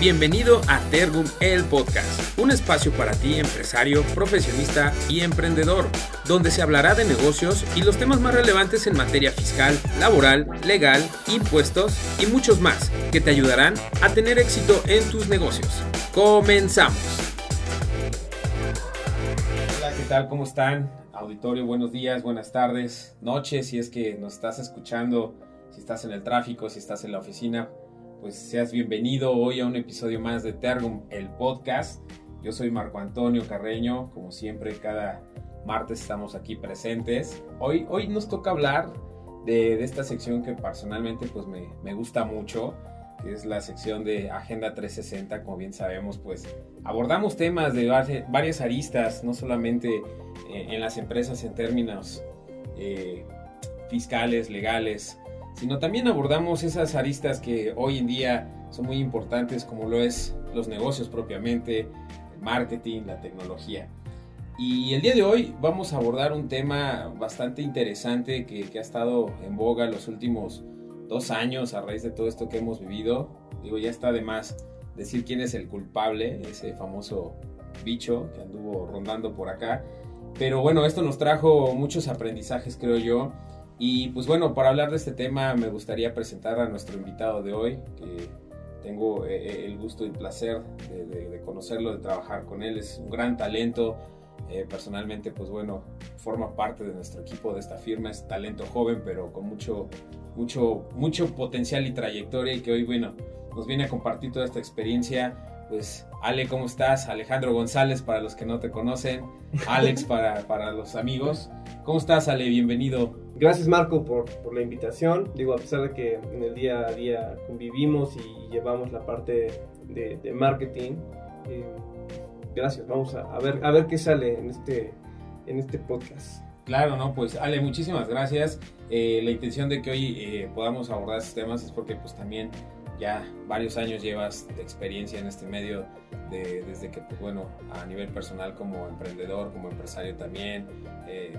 Bienvenido a Tergum el Podcast, un espacio para ti empresario, profesionista y emprendedor, donde se hablará de negocios y los temas más relevantes en materia fiscal, laboral, legal, impuestos y muchos más que te ayudarán a tener éxito en tus negocios. Comenzamos. Hola, ¿qué tal? ¿Cómo están? Auditorio, buenos días, buenas tardes, noches, si es que nos estás escuchando, si estás en el tráfico, si estás en la oficina pues seas bienvenido hoy a un episodio más de Tergum, el podcast. Yo soy Marco Antonio Carreño, como siempre cada martes estamos aquí presentes. Hoy, hoy nos toca hablar de, esta sección que personalmente pues me, me, gusta mucho, que es la sección de Agenda 360, como bien sabemos, pues abordamos temas de varias aristas, no solamente eh, en las empresas en términos eh, fiscales, legales, sino también abordamos esas aristas que hoy en día son muy importantes, como lo es los negocios propiamente, el marketing, la tecnología. Y el día de hoy vamos a abordar un tema bastante interesante que, ha estado en boga los últimos dos años a raíz de todo esto que hemos vivido. Digo, ya está de más decir quién es el culpable, ese famoso bicho que anduvo rondando por acá. Pero bueno, esto nos trajo muchos aprendizajes, creo yo. Y pues bueno, para hablar de este tema me gustaría presentar a nuestro invitado de hoy, que tengo eh, eh, el gusto y el placer de, conocerlo, de trabajar con él. Es un gran talento. Eh, personalmente, pues bueno, forma parte de nuestro equipo de esta firma. Es talento joven, pero con mucho, mucho, mucho potencial y trayectoria y que hoy, bueno, nos viene a compartir toda esta experiencia. Pues, Ale, ¿cómo estás? Alejandro González, para los que no te conocen. Alex, para, para los amigos. ¿Cómo estás, Ale? Bienvenido. Gracias Marco por, por, la invitación. Digo, a pesar de que en el día a día convivimos y llevamos la parte de, de marketing, eh, gracias. Vamos a, a, ver, a ver qué sale en este, en este podcast. Claro, no, pues Ale, muchísimas gracias. Eh, la intención de que hoy eh, podamos abordar estos temas es porque pues también ya varios años llevas experiencia en este medio, de, desde que, pues bueno, a nivel personal como emprendedor, como empresario también, eh,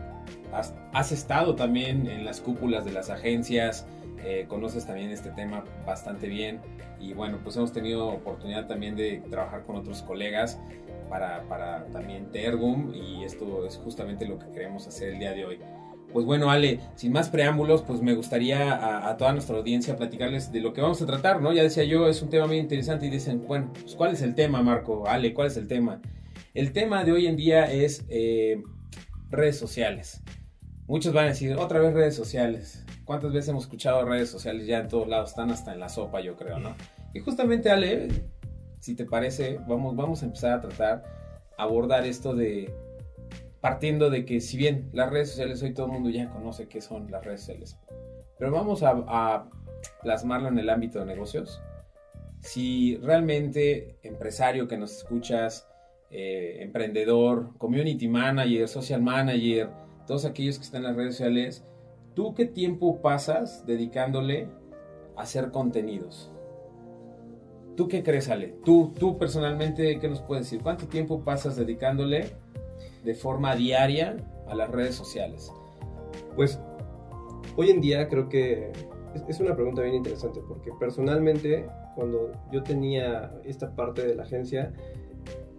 has, estado también en las cúpulas de las agencias, eh, conoces también este tema bastante bien y bueno, pues hemos tenido oportunidad también de trabajar con otros colegas para, para también Tergum y esto es justamente lo que queremos hacer el día de hoy. Pues bueno, Ale, sin más preámbulos, pues me gustaría a, toda nuestra audiencia platicarles de lo que vamos a tratar, ¿no? Ya decía yo, es un tema muy interesante y dicen, bueno, pues ¿cuál es el tema, Marco? Ale, ¿cuál es el tema? El tema de hoy en día es eh, redes sociales. Muchos van a decir, otra vez redes sociales. ¿Cuántas veces hemos escuchado redes sociales ya en todos lados? Están hasta en la sopa, yo creo, ¿no? Y justamente, Ale, si te parece, vamos, vamos a empezar a tratar, abordar esto de partiendo de que si bien las redes sociales hoy todo el mundo ya conoce qué son las redes sociales, pero vamos a, plasmarlo en el ámbito de negocios. Si realmente empresario que nos escuchas, eh, emprendedor, community manager, social manager, todos aquellos que están en las redes sociales, ¿tú qué tiempo pasas dedicándole a hacer contenidos? ¿Tú qué crees, Ale? ¿Tú, tú personalmente, qué nos puedes decir? ¿Cuánto tiempo pasas dedicándole de forma diaria a las redes sociales? Pues hoy en día creo que es una pregunta bien interesante porque personalmente cuando yo tenía esta parte de la agencia,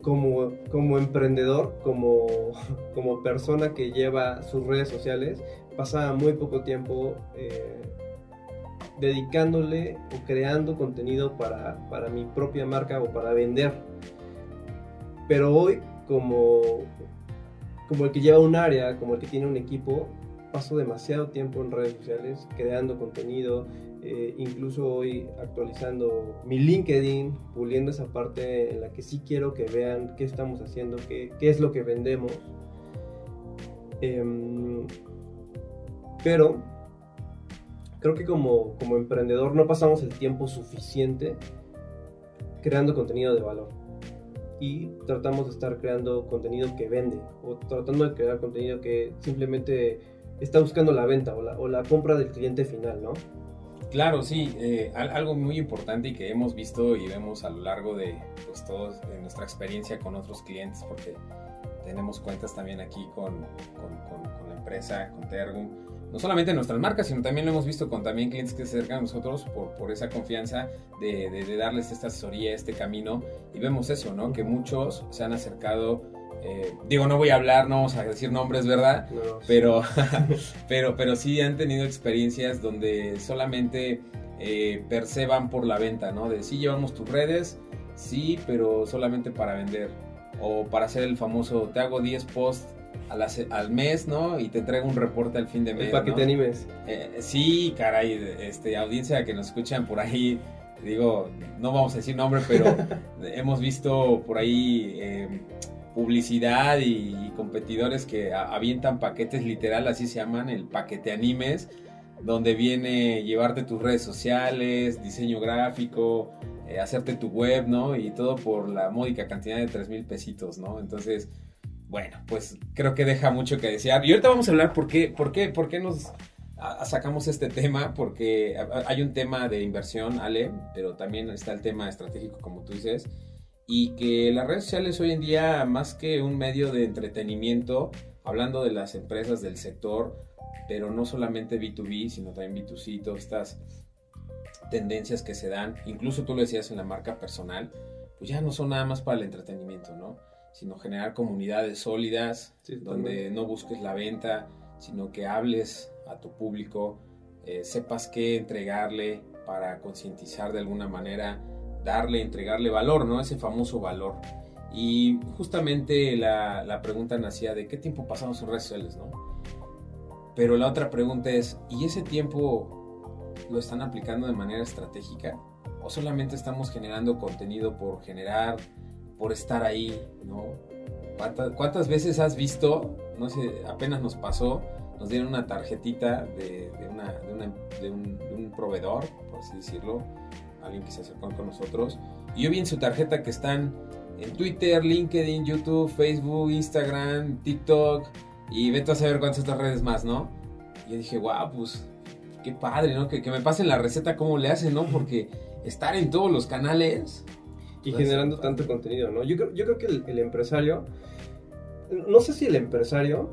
como, como emprendedor, como, como persona que lleva sus redes sociales, pasaba muy poco tiempo eh, dedicándole o creando contenido para, para mi propia marca o para vender. Pero hoy, como, como el que lleva un área, como el que tiene un equipo, paso demasiado tiempo en redes sociales creando contenido, eh, incluso hoy actualizando mi LinkedIn, puliendo esa parte en la que sí quiero que vean qué estamos haciendo, qué, es lo que vendemos. Em, pero creo que como emprendedor no pasamos el tiempo suficiente creando contenido de valor y tratamos de estar creando contenido que vende o tratando de crear contenido que simplemente está buscando la venta o la, o la compra del cliente final, ¿no? Claro, sí, eh, algo muy importante y que hemos visto y vemos a lo largo de pues, todos, de nuestra experiencia con otros clientes, porque tenemos cuentas también aquí con, con, con, la empresa, con Tergum, no solamente nuestras marcas, sino también lo hemos visto con también clientes que se acercan a nosotros por, por esa confianza de, de, darles esta asesoría, este camino. Y vemos eso, ¿no? Que muchos se han acercado. Eh, digo, no voy a hablar, no vamos a decir nombres, ¿verdad? pero, pero, pero sí han tenido experiencias donde solamente eh, perceban por la venta, ¿no? De sí llevamos tus redes, sí, pero solamente para vender. O para hacer el famoso, te hago 10 posts al, mes, ¿no? Y te traigo un reporte al fin de mes. Para que te animes. Eh, sí, caray, este, audiencia que nos escuchan por ahí, digo, no vamos a decir nombre, pero hemos visto por ahí em, publicidad y, competidores que avientan paquetes literal, así se llaman, el paquete animes, donde viene llevarte tus redes sociales, diseño gráfico, eh, hacerte tu web, ¿no? Y todo por la módica cantidad de 3 mil pesitos, ¿no? Entonces bueno, pues creo que deja mucho que desear. Y ahorita vamos a hablar por qué, por qué, por qué nos sacamos este tema, porque hay un tema de inversión, Ale, pero también está el tema estratégico, como tú dices, y que las redes sociales hoy en día, más que un medio de entretenimiento, hablando de las empresas del sector, pero no solamente B2B, sino también B2C, todas estas tendencias que se dan, incluso tú lo decías en la marca personal, pues ya no son nada más para el entretenimiento, ¿no? Sino generar comunidades sólidas, donde no busques la venta, sino que hables a tu público, eh, sepas qué entregarle para concientizar de alguna manera, darle, entregarle valor, ¿no? Ese famoso valor. Y justamente la, la pregunta nacía de qué tiempo pasamos en redes sociales, ¿no? Pero la otra pregunta es, ¿y ese tiempo lo están aplicando de manera estratégica? ¿O solamente estamos generando contenido por generar, por estar ahí, ¿no? ¿Cuántas, veces has visto, no sé, apenas nos pasó, nos dieron una tarjetita de, un, proveedor, por así decirlo, alguien que se acercó con nosotros, y yo vi en su tarjeta que están en Twitter, LinkedIn, YouTube, Facebook, Instagram, TikTok, y vete a saber cuántas otras redes más, ¿no? Y yo dije, wow, pues qué padre, ¿no? Que, que me pasen la receta, cómo le hacen, ¿no? Porque estar en todos los canales y generando tanto contenido, ¿no? Yo creo, yo creo que el, empresario, no sé si el empresario,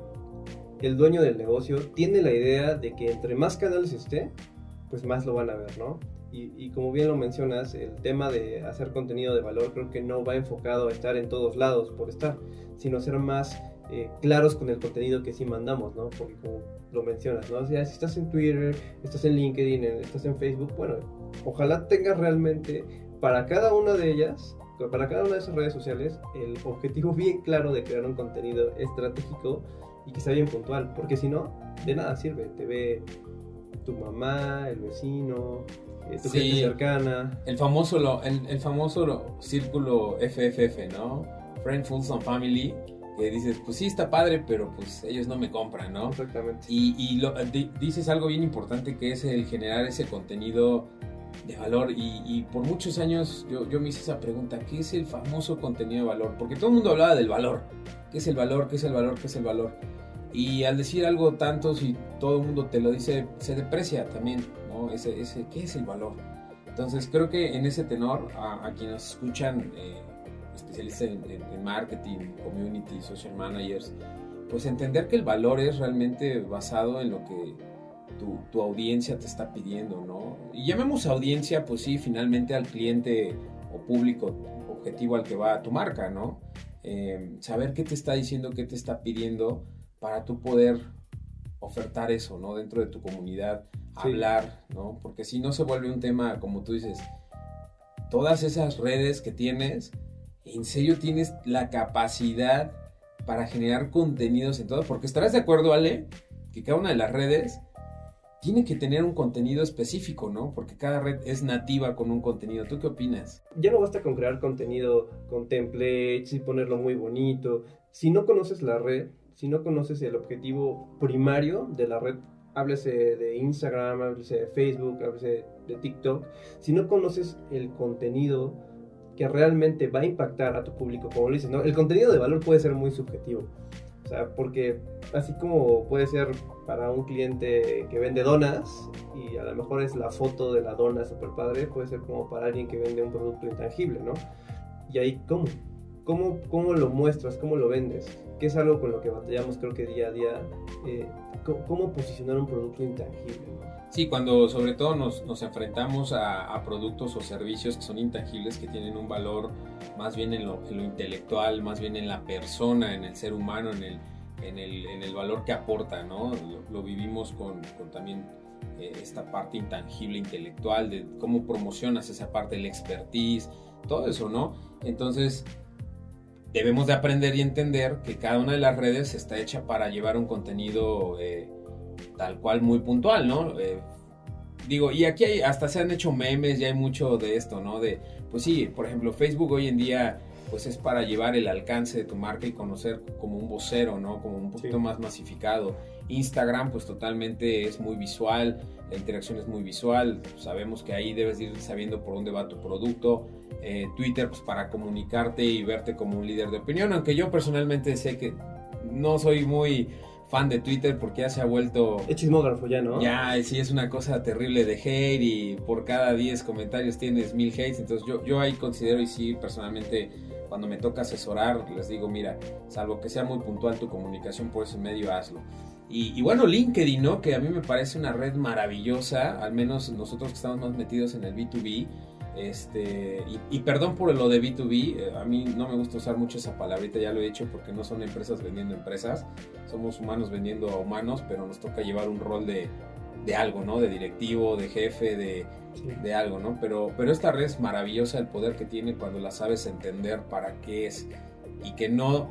el dueño del negocio, tiene la idea de que entre más canales esté, pues más lo van a ver, ¿no? Y, y, como bien lo mencionas, el tema de hacer contenido de valor creo que no va enfocado a estar en todos lados por estar, sino ser más eh, claros con el contenido que sí mandamos, ¿no? Porque como lo mencionas, ¿no? O sea, si estás en Twitter, estás en LinkedIn, estás en Facebook, bueno, ojalá tengas realmente para cada una de ellas, para cada una de esas redes sociales, el objetivo bien claro de crear un contenido estratégico y que sea bien puntual, porque si no, de nada sirve. Te ve tu mamá, el vecino, eh, tu gente cercana. El famoso, el, el famoso círculo FFF, ¿no? Friend, Fools and Family que dices, pues sí está padre, pero pues ellos no me compran, ¿no? Exactamente. Y, y dices algo bien importante que es el generar ese contenido de valor. Y, por muchos años yo, yo, me hice esa pregunta, ¿qué es el famoso contenido de valor? Porque todo el mundo hablaba del valor. ¿Qué es el valor? ¿Qué es el valor? ¿Qué es el valor? Y al decir algo tanto, si todo el mundo te lo dice, se deprecia también, ¿no? Ese, ese, ¿Qué es el valor? Entonces creo que en ese tenor, a, quienes escuchan, eh, especialistas en, en marketing, community, social managers, pues entender que el valor es realmente basado en lo que tu, audiencia te está pidiendo, ¿no? Y llamemos audiencia, pues sí, finalmente al cliente o público objetivo al que va a tu marca, ¿no? Eh, saber qué te está diciendo, qué te está pidiendo para tú poder ofertar eso, ¿no? Dentro de tu comunidad, hablar, ¿no? Porque si no se vuelve un tema, como tú dices, todas esas redes que tienes, en serio tienes la capacidad para generar contenidos en todo, porque estarás de acuerdo, Ale, que cada una de las redes tiene que tener un contenido específico, ¿no? Porque cada red es nativa con un contenido. ¿Tú qué opinas? Ya no basta con crear contenido con templates y ponerlo muy bonito. Si no conoces la red, si no conoces el objetivo primario de la red, háblese de Instagram, háblese de Facebook, háblese de TikTok, si no conoces el contenido que realmente va a impactar a tu público, como lo dices, ¿no? El contenido de valor puede ser muy subjetivo. O sea, porque así como puede ser para un cliente que vende donas y a lo mejor es la foto de la dona super padre, puede ser como para alguien que vende un producto intangible, ¿no? Y ahí, ¿cómo? ¿cómo, ¿cómo lo muestras? ¿Cómo lo vendes? Que es algo con lo que batallamos creo que día a día. Eh, ¿Cómo posicionar un producto intangible? Sí, cuando sobre todo nos, nos enfrentamos a, a, productos o servicios que son intangibles, que tienen un valor más bien en lo, en lo intelectual, más bien en la persona, en el ser humano, en el, en el, en el valor que aporta, ¿no? Lo, lo vivimos con, con también eh, esta parte intangible, intelectual, de cómo promocionas esa parte del expertise, todo eso, ¿no? Entonces, debemos de aprender y entender que cada una de las redes está hecha para llevar un contenido eh, tal cual muy puntual, ¿no? Eh, digo, y aquí hay, hasta se han hecho memes, ya hay mucho de esto, ¿no? De, pues sí, por ejemplo, Facebook hoy en día pues es para llevar el alcance de tu marca y conocer como un vocero, ¿no? Como un poquito sí. más masificado. Instagram pues totalmente es muy visual, la interacción es muy visual, sabemos que ahí debes ir sabiendo por dónde va tu producto. Eh, Twitter pues para comunicarte y verte como un líder de opinión, aunque yo personalmente sé que no soy muy fan de Twitter porque ya se ha vuelto... Es chismógrafo ya, ¿no? Ya, sí, es una cosa terrible de hate y por cada 10 comentarios tienes mil hates, entonces yo, yo ahí considero y sí, personalmente, cuando me toca asesorar, les digo, mira, salvo que sea muy puntual tu comunicación por ese medio, hazlo. Y, y, bueno, LinkedIn, ¿no? Que a mí me parece una red maravillosa, al menos nosotros que estamos más metidos en el B2B. Este, y, y perdón por lo de B2B, eh, a mí no me gusta usar mucho esa palabrita, ya lo he dicho, porque no son empresas vendiendo empresas, somos humanos vendiendo a humanos, pero nos toca llevar un rol de, de algo, ¿no? De directivo, de jefe, de, sí. de algo, ¿no? Pero, pero esta red es maravillosa, el poder que tiene cuando la sabes entender para qué es y que no,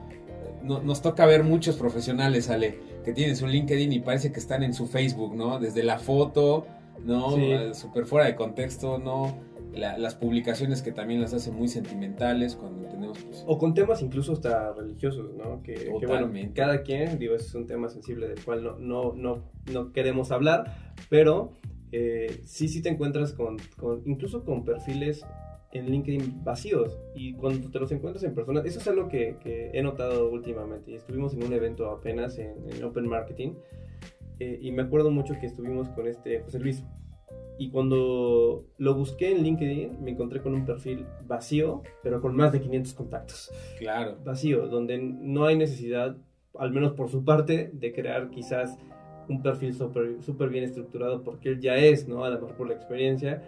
no nos toca ver muchos profesionales, Ale que tienen su LinkedIn y parece que están en su Facebook, ¿no? Desde la foto, ¿no? Sí. Súper fuera de contexto, ¿no? La, las publicaciones que también las hacen muy sentimentales cuando tenemos... Pues, o con temas incluso hasta religiosos, ¿no? Que, que, bueno, cada quien, digo, ese es un tema sensible del cual no, no, no, no queremos hablar, pero eh, sí, sí te encuentras con, con, incluso con perfiles en LinkedIn vacíos y cuando te los encuentras en persona, eso es algo que, que he notado últimamente. Estuvimos en un evento apenas en, en Open Marketing eh, y me acuerdo mucho que estuvimos con este José Luis y cuando lo busqué en LinkedIn me encontré con un perfil vacío, pero con más de 500 contactos. Claro. Vacío, donde no hay necesidad, al menos por su parte, de crear quizás un perfil súper super bien estructurado porque él ya es, ¿no? A lo mejor por la experiencia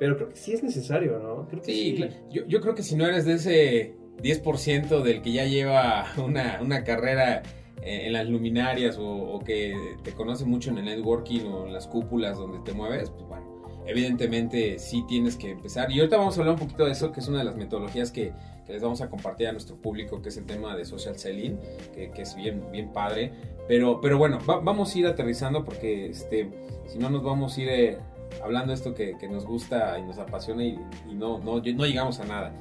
pero creo que sí es necesario, ¿no? Creo que sí, sí. Yo, yo, creo que si no eres de ese 10% del que ya lleva una, una carrera en las luminarias o, o, que te conoce mucho en el networking o en las cúpulas donde te mueves, pues bueno, evidentemente sí tienes que empezar. Y ahorita vamos a hablar un poquito de eso, que es una de las metodologías que, que les vamos a compartir a nuestro público, que es el tema de social selling, que, que es bien, bien padre. Pero, pero bueno, va, vamos a ir aterrizando porque este, si no nos vamos a ir... Eh, hablando de esto que, que, nos gusta y nos apasiona y, y, no, no, no llegamos a nada.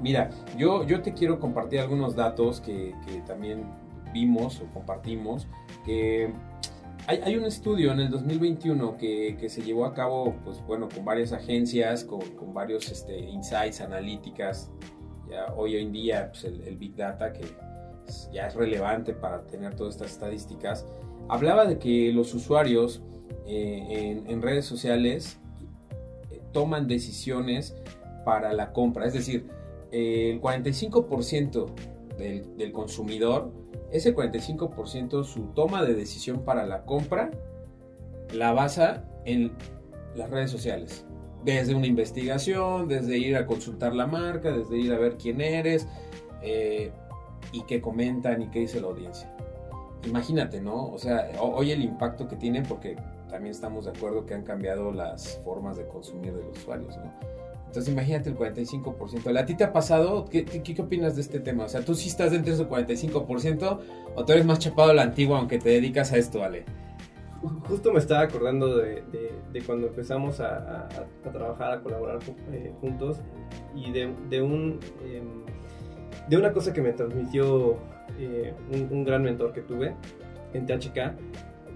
Mira, yo, yo te quiero compartir algunos datos que, que también vimos o compartimos, que hay, hay, un estudio en el 2021 que, que, se llevó a cabo, pues bueno, con varias agencias, con, con varios este, insights, analíticas, ya hoy en día pues el, el Big Data que ya es relevante para tener todas estas estadísticas, hablaba de que los usuarios eh, en, redes sociales eh, toman decisiones para la compra. Es decir, eh, el 45% del, del, consumidor, ese 45% su toma de decisión para la compra la basa en las redes sociales. Desde una investigación, desde ir a consultar la marca, desde ir a ver quién eres eh, y qué comentan y qué dice la audiencia imagínate, ¿no? O sea, hoy el impacto que tienen, porque también estamos de acuerdo que han cambiado las formas de consumir de los usuarios, ¿no? Entonces imagínate el 45%. ¿A ti te ha pasado? ¿Qué, qué, qué opinas de este tema? O sea, ¿tú sí estás dentro de ese 45% o tú eres más chapado a la antigua aunque te dedicas a esto, Ale? Justo me estaba acordando de, de, cuando empezamos a, a, trabajar, a colaborar eh, juntos y de, de un, eh, de una cosa que me transmitió eh, un, gran mentor que tuve en THK,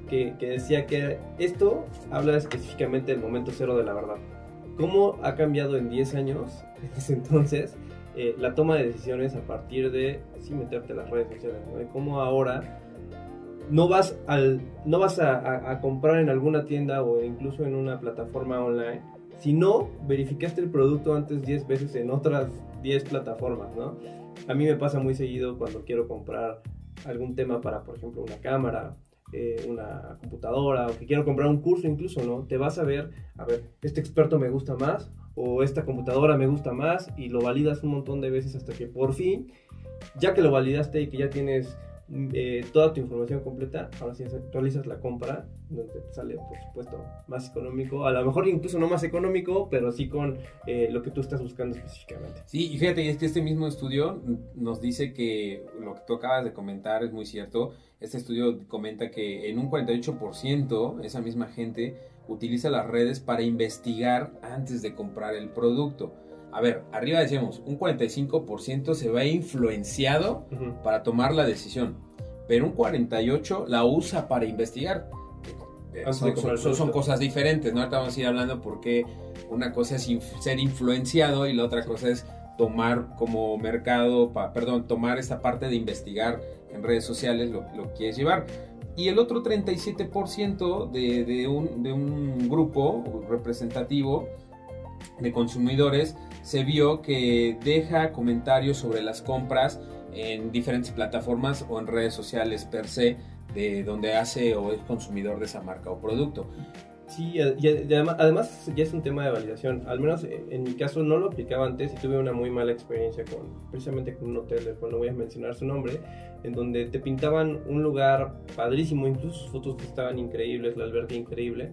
que, decía que esto habla específicamente del momento cero de la verdad. ¿Cómo ha cambiado en 10 años, desde entonces, eh, la toma de decisiones a partir de, sí, meterte en las redes sociales, cómo ahora no vas, al, no vas a, a, a, comprar en alguna tienda o incluso en una plataforma online, si no verificaste el producto antes 10 veces en otras 10 plataformas, ¿no? A mí me pasa muy seguido cuando quiero comprar algún tema para, por ejemplo, una cámara, eh, una computadora, o que quiero comprar un curso incluso, ¿no? Te vas a ver, a ver, este experto me gusta más, o esta computadora me gusta más, y lo validas un montón de veces hasta que por fin, ya que lo validaste y que ya tienes eh, toda tu información completa, ahora sí actualizas la compra, donde sale, por supuesto, más económico, a lo mejor incluso no más económico, pero sí con eh, lo que tú estás buscando específicamente. Sí, y fíjate, es que este mismo estudio nos dice que lo que tú acabas de comentar es muy cierto. Este estudio comenta que en un 48% esa misma gente utiliza las redes para investigar antes de comprar el producto a ver, arriba decíamos, un 45% se ve influenciado para tomar la decisión, pero un 48% la usa para investigar. Eh, son, cosas diferentes, ¿no? Ahorita vamos a ir hablando porque una cosa es ser influenciado y la otra cosa es tomar como mercado, perdón, tomar esta parte de investigar en redes sociales lo, lo quieres llevar. Y el otro 37% de, de, un, de un grupo representativo de consumidores se vio que deja comentarios sobre las compras en diferentes plataformas o en redes sociales per se de donde hace o es consumidor de esa marca o producto. Sí, además, ya es un tema de validación. Al menos en mi caso no lo aplicaba antes y tuve una muy mala experiencia con precisamente con un hotel del no voy a mencionar su nombre, en donde te pintaban un lugar padrísimo, incluso sus fotos estaban increíbles, la alberca increíble.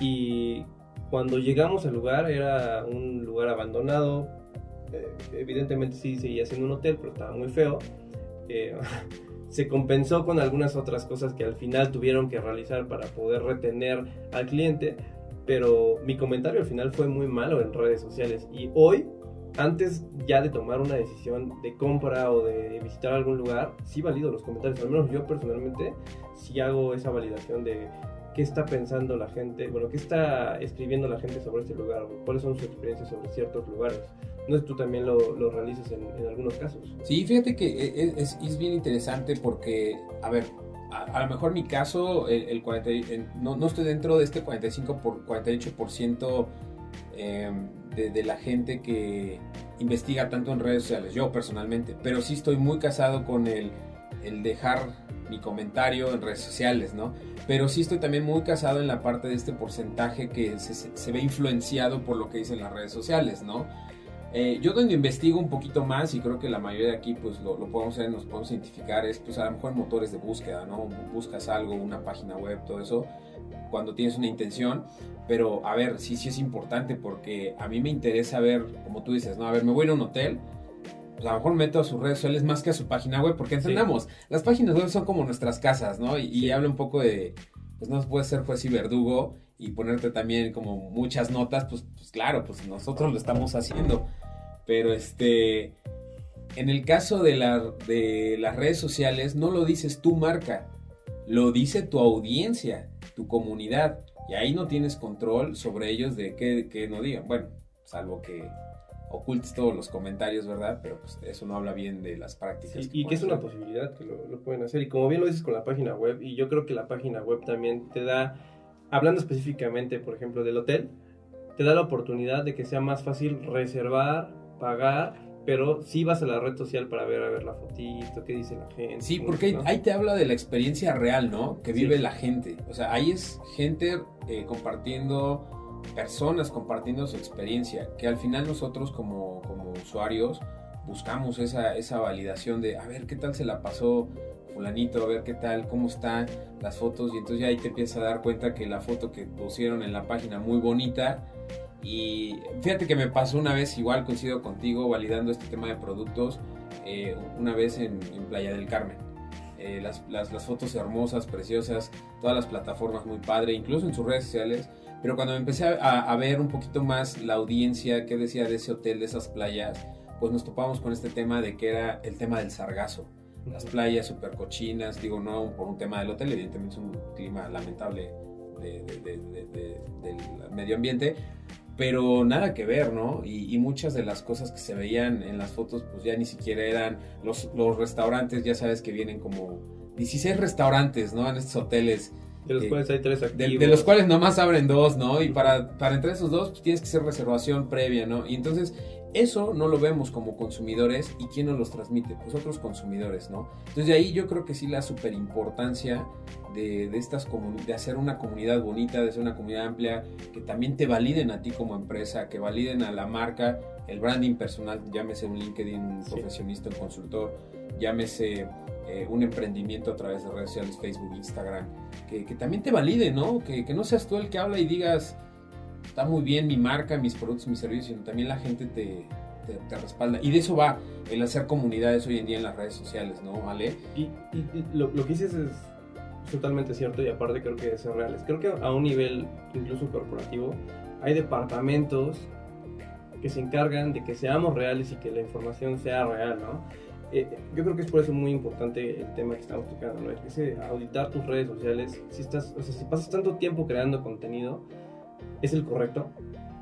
Y cuando llegamos al lugar era un lugar abandonado, eh, evidentemente sí seguía siendo un hotel, pero estaba muy feo. Eh, se compensó con algunas otras cosas que al final tuvieron que realizar para poder retener al cliente, pero mi comentario al final fue muy malo en redes sociales. Y hoy, antes ya de tomar una decisión de compra o de visitar algún lugar, sí valido los comentarios, al menos yo personalmente sí hago esa validación de qué está pensando la gente, bueno, qué está escribiendo la gente sobre este lugar, cuáles son sus experiencias sobre ciertos lugares. No tú también lo, lo realizas en, algunos casos. Sí, fíjate que e, e, es, es, bien interesante porque, a ver, a, lo mejor mi caso, el, 40, no, no, estoy dentro de este 45 por 48% eh, de la gente que investiga tanto en redes sociales, yo personalmente, pero sí estoy muy casado con el, el dejar mi comentario en redes sociales, ¿no? Pero sí estoy también muy casado en la parte de este porcentaje que se, ve influenciado por lo que dicen las redes sociales, ¿no? Eh, yo donde investigo un poquito más y creo que la mayoría de aquí pues lo, podemos ver, nos podemos identificar es pues a lo mejor motores de búsqueda, ¿no? Buscas algo, una página web, todo eso, cuando tienes una intención, pero a ver, sí, sí es importante porque a mí me interesa ver, como tú dices, ¿no? A ver, me voy a un hotel, a lo mejor meto a sus redes sociales más que a su página web, porque entendamos, las páginas web son como nuestras casas, ¿no? Y, habla un poco de, pues no puede ser juez y verdugo y ponerte también como muchas notas, pues, pues claro, pues nosotros lo estamos haciendo. Pero este, en el caso de, la, de las redes sociales, no lo dices tu marca, lo dice tu audiencia, tu comunidad. Y ahí no tienes control sobre ellos de qué, qué no digan. Bueno, salvo que ocultes todos los comentarios, ¿verdad? Pero pues eso no habla bien de las prácticas. y que es una posibilidad que lo, pueden hacer. Y como bien lo dices con la página web, y yo creo que la página web también te da, hablando específicamente, por ejemplo, del hotel, te da la oportunidad de que sea más fácil reservar, pagar, pero sí vas a la red social para ver a ver la fotito, qué dice la gente. Sí, porque ahí, te habla de la experiencia real, ¿no? Que vive la gente. O sea, ahí es gente eh, compartiendo personas compartiendo su experiencia, que al final nosotros como, como usuarios buscamos esa, esa validación de a ver qué tal se la pasó fulanito, a ver qué tal, cómo están las fotos y entonces ya ahí te empiezas a dar cuenta que la foto que pusieron en la página muy bonita. Y fíjate que me pasó una vez, igual coincido contigo, validando este tema de productos, eh, una vez en, Playa del Carmen. Eh, las, las, las, fotos hermosas, preciosas, todas las plataformas muy padre, incluso en sus redes sociales, pero cuando empecé a, ver un poquito más la audiencia, qué decía de ese hotel, de esas playas, pues nos topamos con este tema de que era el tema del sargazo. Las playas súper cochinas, digo, no por un tema del hotel, evidentemente es un clima lamentable del medio ambiente, pero nada que ver, ¿no? Y, muchas de las cosas que se veían en las fotos, pues ya ni siquiera eran los, los restaurantes, ya sabes que vienen como 16 restaurantes, ¿no? En estos hoteles de los cuales hay tres activos. De, los cuales nomás abren dos, ¿no? Y para, para entrar esos dos pues, tienes que hacer reservación previa, ¿no? Y entonces Eso no lo vemos como consumidores y quién nos los transmite, pues otros consumidores, ¿no? Entonces de ahí yo creo que sí la super importancia de, de estas de hacer una comunidad bonita, de hacer una comunidad amplia, que también te validen a ti como empresa, que validen a la marca, el branding personal, llámese un LinkedIn, un profesionista, un consultor, llámese eh, un emprendimiento a través de redes sociales, Facebook, Instagram, que, que también te valide, ¿no? Que, que, no seas tú el que habla y digas, está muy bien mi marca, mis productos, mis servicios, sino también la gente te, te, respalda. Y de eso va el hacer comunidades hoy en día en las redes sociales, ¿no, ¿Vale? Y, y, lo, lo, que dices es totalmente cierto y aparte creo que son reales. Creo que a un nivel incluso corporativo hay departamentos que se encargan de que seamos reales y que la información sea real, ¿no? Eh, yo creo que es por eso muy importante el tema que estamos tocando, ¿no? Ese auditar tus redes sociales, si estás, o sea, si pasas tanto tiempo creando contenido, ¿es el correcto?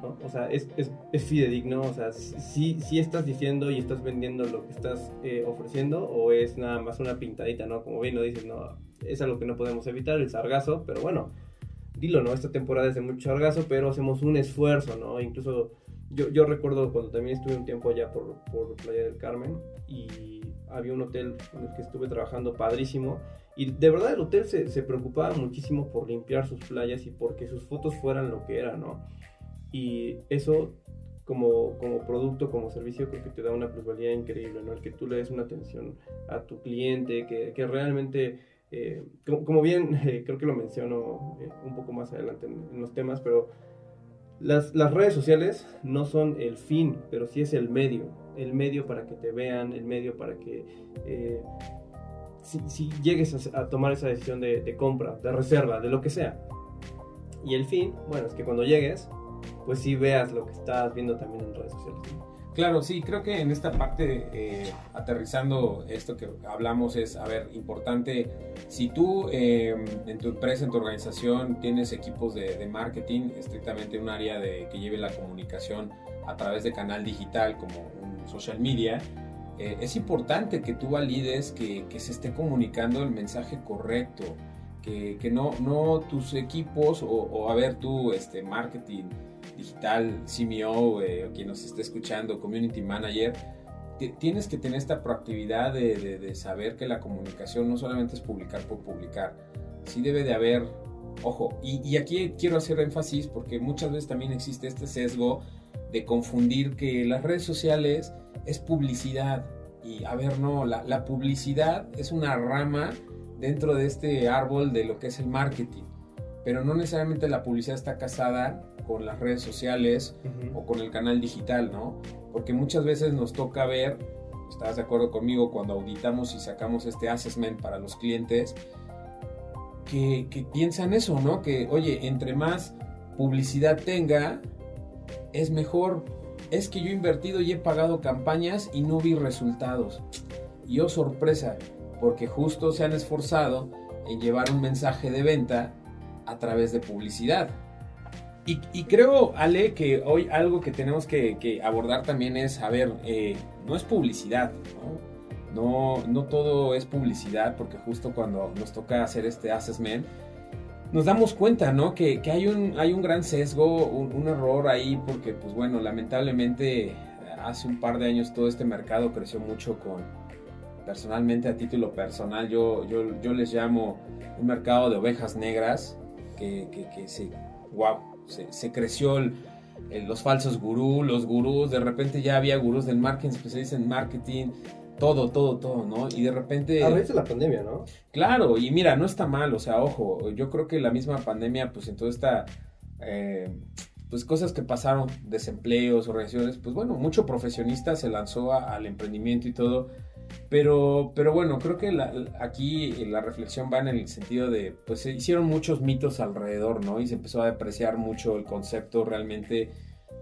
¿no? O sea, es, es, es, fidedigno, o sea, si, si estás diciendo y estás vendiendo lo que estás eh, ofreciendo o es nada más una pintadita, ¿no? Como bien lo dices, no, es algo que no podemos evitar, el sargazo, pero bueno, dilo, ¿no? Esta temporada es de mucho sargazo, pero hacemos un esfuerzo, ¿no? Incluso yo, yo recuerdo cuando también estuve un tiempo allá por, por Playa del Carmen y había un hotel en el que estuve trabajando padrísimo y de verdad el hotel se, se preocupaba muchísimo por limpiar sus playas y porque sus fotos fueran lo que eran, ¿no? Y eso como, como producto, como servicio, creo que te da una plusvalía increíble, ¿no? El que tú le des una atención a tu cliente, que, que realmente, eh, como, bien creo que lo menciono eh, un poco más adelante en los temas, pero las, las, redes sociales no son el fin, pero sí es el medio. El medio para que te vean, el medio para que eh, si, si, llegues a, a, tomar esa decisión de, de, compra, de reserva, de lo que sea. Y el fin, bueno, es que cuando llegues, pues sí veas lo que estás viendo también en redes sociales. Claro, sí, creo que en esta parte, eh, aterrizando esto que hablamos, es, a ver, importante, si tú eh, en tu empresa, en tu organización, tienes equipos de, marketing, estrictamente un área de, que lleve la comunicación a través de canal digital como un social media, eh, es importante que tú valides que, que, se esté comunicando el mensaje correcto, que, que no, no tus equipos o, o a ver, tú, este, marketing, digital, CMO, eh, quien nos esté escuchando, community manager, tienes que tener esta proactividad de, saber que la comunicación no solamente es publicar por publicar, sí debe de haber, ojo, y, aquí quiero hacer énfasis porque muchas veces también existe este sesgo de confundir que las redes sociales es publicidad. Y a ver, no, la publicidad es una rama dentro de este árbol de lo que es el marketing pero no necesariamente la publicidad está casada con las redes sociales uh -huh. o con el canal digital, ¿no? Porque muchas veces nos toca ver, estás de acuerdo conmigo, cuando auditamos y sacamos este assessment para los clientes, que, que piensan eso, ¿no? Que, oye, entre más publicidad tenga, es mejor. Es que yo he invertido y he pagado campañas y no vi resultados. Y oh sorpresa, porque justo se han esforzado en llevar un mensaje de venta a través de publicidad. Y, y, creo, Ale, que hoy algo que tenemos que, que abordar también es, a ver, eh, no es publicidad, ¿no? ¿no? No todo es publicidad, porque justo cuando nos toca hacer este assessment, nos damos cuenta, ¿no? Que, que hay, un, hay un gran sesgo, un, un, error ahí, porque, pues bueno, lamentablemente hace un par de años todo este mercado creció mucho con, personalmente a título personal, yo, yo, yo les llamo un mercado de ovejas negras, que, que, que se, wow, se, se creció el, el, los falsos gurús, los gurús, de repente ya había gurús del marketing, especialistas en marketing, todo, todo, todo, ¿no? Y de repente... A veces la pandemia, ¿no? Claro, y mira, no está mal, o sea, ojo, yo creo que la misma pandemia, pues en toda esta... Eh, pues cosas que pasaron, desempleos, organizaciones, pues bueno, mucho profesionista se lanzó a, al emprendimiento y todo, pero, pero bueno, creo que la, aquí la reflexión va en el sentido de, pues se hicieron muchos mitos alrededor, ¿no? Y se empezó a depreciar mucho el concepto realmente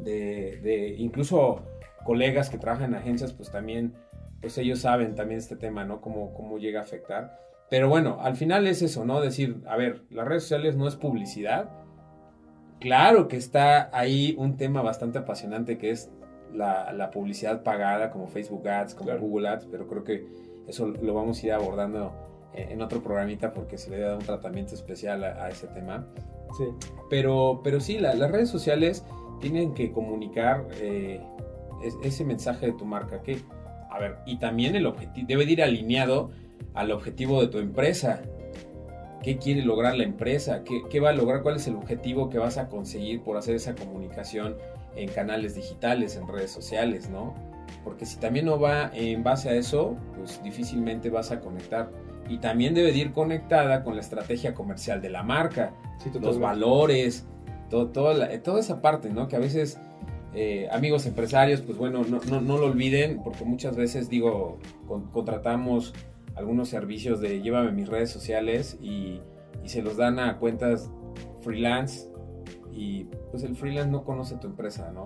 de, de incluso colegas que trabajan en agencias, pues también, pues ellos saben también este tema, ¿no? Cómo, cómo llega a afectar. Pero bueno, al final es eso, ¿no? Decir, a ver, las redes sociales no es publicidad. Claro que está ahí un tema bastante apasionante que es la, la, publicidad pagada como Facebook Ads, como claro. Google Ads, pero creo que eso lo vamos a ir abordando en, en otro programita porque se le da un tratamiento especial a, a ese tema. Sí. Pero, pero sí, la, las redes sociales tienen que comunicar eh, ese mensaje de tu marca? ¿Qué? A ver, y también el objetivo, debe ir alineado al objetivo de tu empresa. ¿Qué quiere lograr la empresa? ¿Qué, ¿Qué va a lograr? ¿Cuál es el objetivo que vas a conseguir por hacer esa comunicación en canales digitales, en redes sociales, ¿no? Porque si también no va en base a eso, pues difícilmente vas a conectar. Y también debe de ir conectada con la estrategia comercial de la marca, los valores, todo, toda esa parte, ¿no? Que a veces eh, amigos empresarios, pues bueno, no, no, no, lo olviden, porque muchas veces digo, contratamos algunos servicios de llévame mis redes sociales y, y, se los dan a cuentas freelance y pues el freelance no conoce tu empresa, ¿no?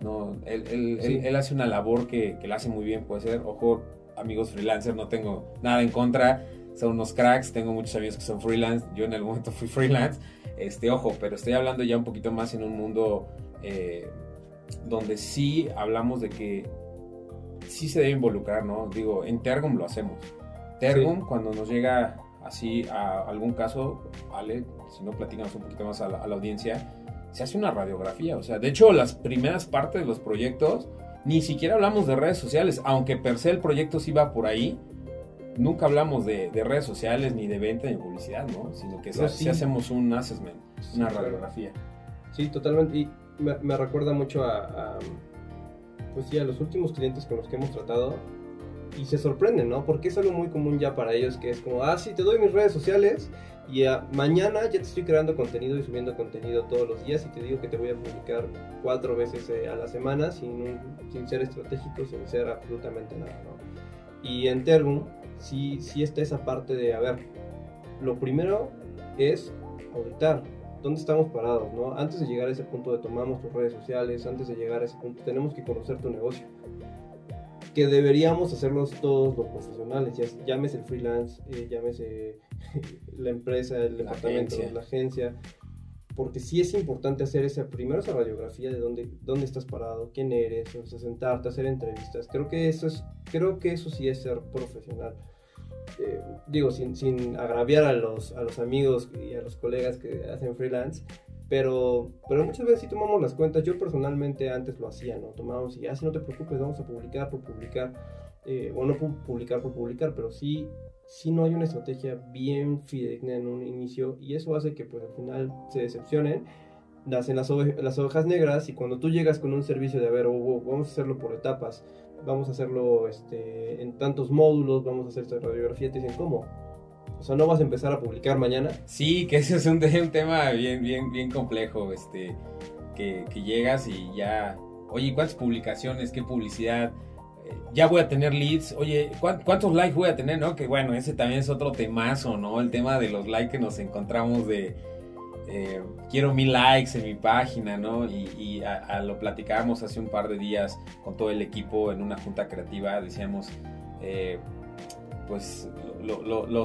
no él, él, él, hace una labor que, que la hace muy bien, puede ser, ojo, amigos freelancers, no tengo nada en contra, son unos cracks, tengo muchos amigos que son freelance, yo en algún momento fui freelance, este, ojo, pero estoy hablando ya un poquito más en un mundo eh, donde sí hablamos de que sí se debe involucrar, ¿no? Digo, en Tergum lo hacemos. Tergum, cuando nos llega así a algún caso, Ale, si no platicamos un poquito más a la, a la audiencia, se hace una radiografía. O sea, de hecho, las primeras partes de los proyectos, ni siquiera hablamos de redes sociales, aunque per se el proyecto sí va por ahí. Nunca hablamos de, redes sociales, ni de venta, ni de publicidad, ¿no? Sino que sí. hacemos un assessment, una radiografía. Sí, totalmente. Y me, recuerda mucho a, pues sí, a los últimos clientes con los que hemos tratado. Y se sorprenden, ¿no? Porque es algo muy común ya para ellos, que es como, ah, sí, te doy mis redes sociales y mañana ya te estoy creando contenido y subiendo contenido todos los días y te digo que te voy a publicar cuatro veces eh, a la semana sin, sin ser estratégico, sin ser absolutamente nada, ¿no? Y en Tergum sí, sí está esa parte de, a ver, lo primero es auditar dónde estamos parados, ¿no? Antes de llegar a ese punto de tomamos tus redes sociales, antes de llegar a ese punto tenemos que conocer tu negocio. Que deberíamos hacerlos todos los profesionales, ya, llámese el freelance, eh, llámese la empresa, el departamento, la agencia, porque sí es importante hacer esa, primero esa radiografía de dónde, dónde estás parado, quién eres, o sea, sentarte, hacer entrevistas. Creo que eso es, creo que eso sí es ser profesional. Eh, digo, sin, sin agraviar a los, a los amigos y a los colegas que hacen freelance, pero, pero muchas veces sí tomamos las cuentas. Yo personalmente antes lo hacía, ¿no? Tomábamos y, ah, si no te preocupes, vamos a publicar por publicar, eh, o no publicar por publicar, pero sí si no hay una estrategia bien fidedigna en un inicio y eso hace que pues al final se decepcionen, nacen las, las ovejas negras y cuando tú llegas con un servicio de, a ver, vamos a hacerlo por etapas, vamos a hacerlo este, en tantos módulos, vamos a hacer esta radiografía, te dicen, ¿cómo? O sea, ¿no vas a empezar a publicar mañana? Sí, que ese es un, tema bien, bien, bien complejo, este, que, llegas y ya, oye, ¿cuántas publicaciones? ¿Qué publicidad? ya voy a tener leads, oye, ¿cuántos likes voy a tener? ¿No? Que bueno, ese también es otro temazo, ¿no? El tema de los likes que nos encontramos de, eh, quiero mil likes en mi página, ¿no? Y, lo platicábamos hace un par de días con todo el equipo en una junta creativa, decíamos, eh, pues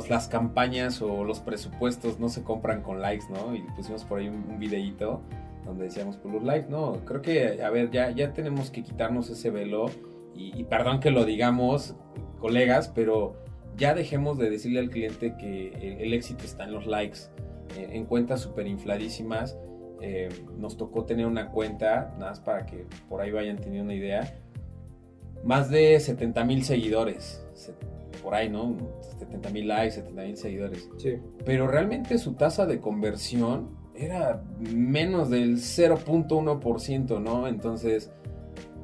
las campañas o los presupuestos no se compran con likes, ¿no? Y pusimos por ahí un, un videíto donde decíamos, por pues, los likes, no, creo que, a ver, ya, ya tenemos que quitarnos ese velo y, perdón que lo digamos, colegas, pero ya dejemos de decirle al cliente que el, éxito está en los likes, en cuentas súper infladísimas. Eh, nos tocó tener una cuenta, nada más para que por ahí vayan teniendo una idea, más de 70 mil seguidores, por ahí, ¿no? 70 mil likes, 70 mil seguidores. Sí. Pero realmente su tasa de conversión era menos del 0.1%, ¿no? Entonces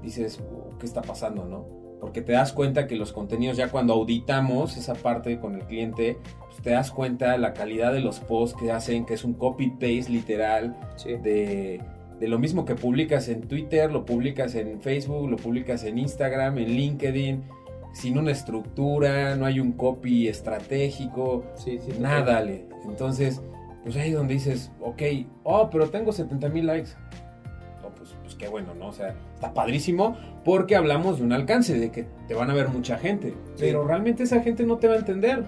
dices, qué está pasando, ¿no? Porque te das cuenta que los contenidos, ya cuando auditamos esa parte con el cliente, pues te das cuenta de la calidad de los posts que hacen, que es un copy-paste literal de, de lo mismo que publicas en Twitter, lo publicas en Facebook, lo publicas en Instagram, en LinkedIn, sin una estructura, no hay un copy estratégico, sí, sí, nada, Entonces, pues ahí es donde dices, ok, oh, pero tengo 70 mil likes pues qué bueno, ¿no? O sea, está padrísimo porque hablamos de un alcance, de que te van a ver mucha gente, pero realmente esa gente no te va a entender.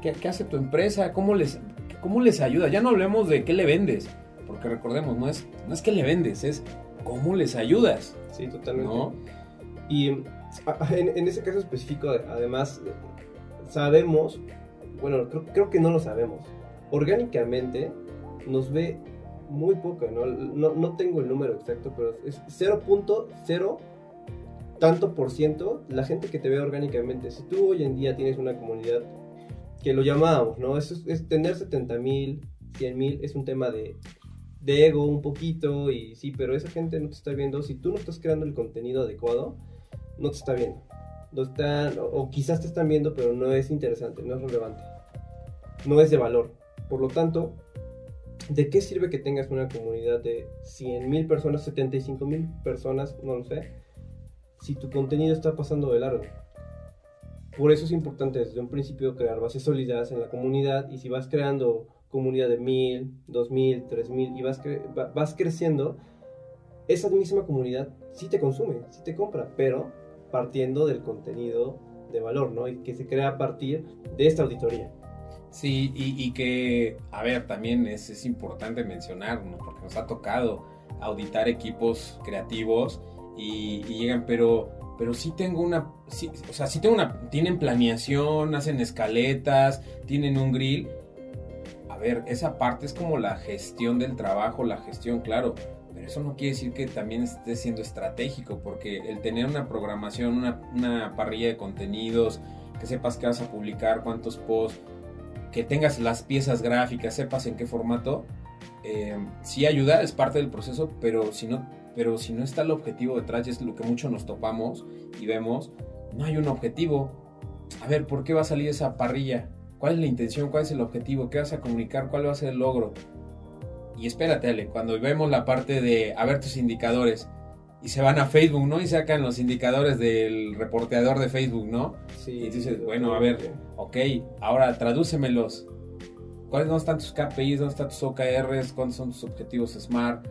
¿Qué, hace tu empresa? ¿Cómo les, ¿Cómo les ayuda? Ya no hablemos de qué le vendes, porque recordemos, no es, no es que le vendes, es cómo les ayudas. Sí, totalmente. Y en, en, ese caso específico, además, sabemos, bueno, creo, que no lo sabemos, orgánicamente nos ve muy poco, ¿no? No, tengo el número exacto, pero es 0.0 tanto por ciento la gente que te ve orgánicamente. Si tú hoy en día tienes una comunidad que lo llamábamos, ¿no? Es tener 70 mil, 100 mil, es un tema de, de ego un poquito y sí, pero esa gente no te está viendo. Si tú no estás creando el contenido adecuado, no te está viendo. No están, o quizás te están viendo, pero no es interesante, no es relevante. No es de valor. Por lo tanto, ¿de qué sirve que tengas una comunidad de 100 mil personas, 75 mil personas, no lo sé, si tu contenido está pasando de largo? Por eso es importante desde un principio crear bases sólidas en la comunidad y si vas creando comunidad de mil, dos mil, tres mil y vas, vas creciendo, esa misma comunidad sí te consume, sí te compra, pero partiendo del contenido de valor, ¿no? Y que se crea a partir de esta auditoría. Sí, y, que, a ver, también es, importante mencionar, ¿no? porque nos ha tocado auditar equipos creativos y, llegan, pero, pero sí tengo una, sí, o sea, sí tengo una, tienen planeación, hacen escaletas, tienen un grill. A ver, esa parte es como la gestión del trabajo, la gestión, claro, pero eso no quiere decir que también esté siendo estratégico, porque el tener una programación, una, una parrilla de contenidos, que sepas que vas a publicar, cuántos posts, que tengas las piezas gráficas, sepas en qué formato, eh, sí ayuda, es parte del proceso, pero si no, pero si no está el objetivo detrás, y es lo que mucho nos topamos y vemos, no hay un objetivo. A ver, ¿por qué va a salir esa parrilla? ¿Cuál es la intención? ¿Cuál es el objetivo? ¿Qué vas a comunicar? ¿Cuál va a ser el logro? Y espérate, Ale, cuando vemos la parte de a ver tus indicadores, y se van a Facebook, ¿no? Y sacan los indicadores del reporteador de Facebook, ¿no? Sí. Y dices, bueno, a ver, ok, ahora tradúcemelos. ¿Cuáles no están tus KPIs? ¿Dónde están tus OKRs? ¿Cuáles son tus objetivos SMART?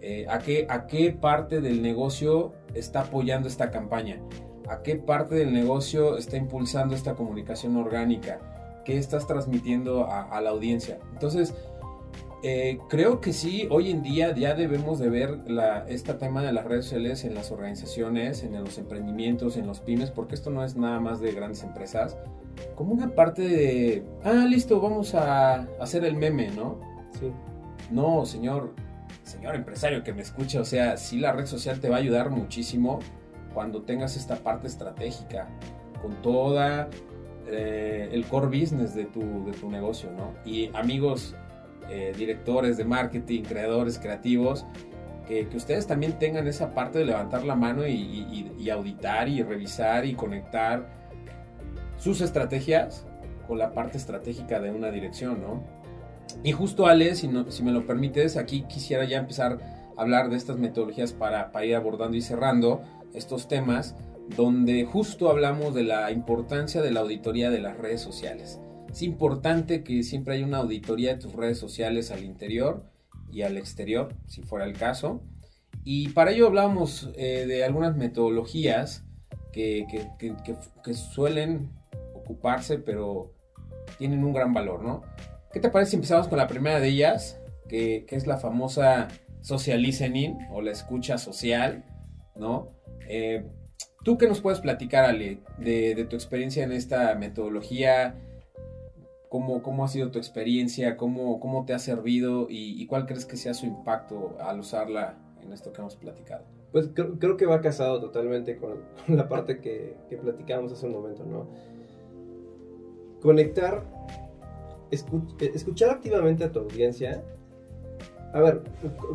Eh, ¿a, qué, ¿A qué parte del negocio está apoyando esta campaña? ¿A qué parte del negocio está impulsando esta comunicación orgánica? ¿Qué estás transmitiendo a, a la audiencia? Entonces, eh, creo que sí, hoy en día ya debemos de ver la, este tema de las redes sociales en las organizaciones, en los emprendimientos, en los pymes, porque esto no es nada más de grandes empresas, como una parte de, ah, listo, vamos a hacer el meme, ¿no? Sí. No, señor, señor empresario que me escucha, o sea, sí la red social te va a ayudar muchísimo cuando tengas esta parte estratégica, con toda eh, el core business de tu, de tu negocio, ¿no? Y amigos, eh, directores de marketing, creadores creativos, que, ustedes también tengan esa parte de levantar la mano y, auditar y revisar y conectar sus estrategias con la parte estratégica de una dirección, ¿no? Y justo Ale, si, si me lo permites, aquí quisiera ya empezar a hablar de estas metodologías para, para ir abordando y cerrando estos temas, donde justo hablamos de la importancia de la auditoría de las redes sociales. Es importante que siempre haya una auditoría de tus redes sociales al interior y al exterior, si fuera el caso. Y para ello hablábamos eh, de algunas metodologías que, suelen ocuparse, pero tienen un gran valor, ¿no? ¿Qué te parece si empezamos con la primera de ellas, que, es la famosa social listening o la escucha social, ¿no? Eh, ¿Tú qué nos puedes platicar, Ale, de, de tu experiencia en esta metodología? ¿Cómo, ¿Cómo, ha sido tu experiencia? ¿Cómo, cómo te ha servido? Y, cuál crees que sea su impacto al usarla en esto que hemos platicado? Pues creo, que va casado totalmente con, la parte que, que, platicábamos hace un momento, ¿no? Conectar, escuchar activamente a tu audiencia. A ver,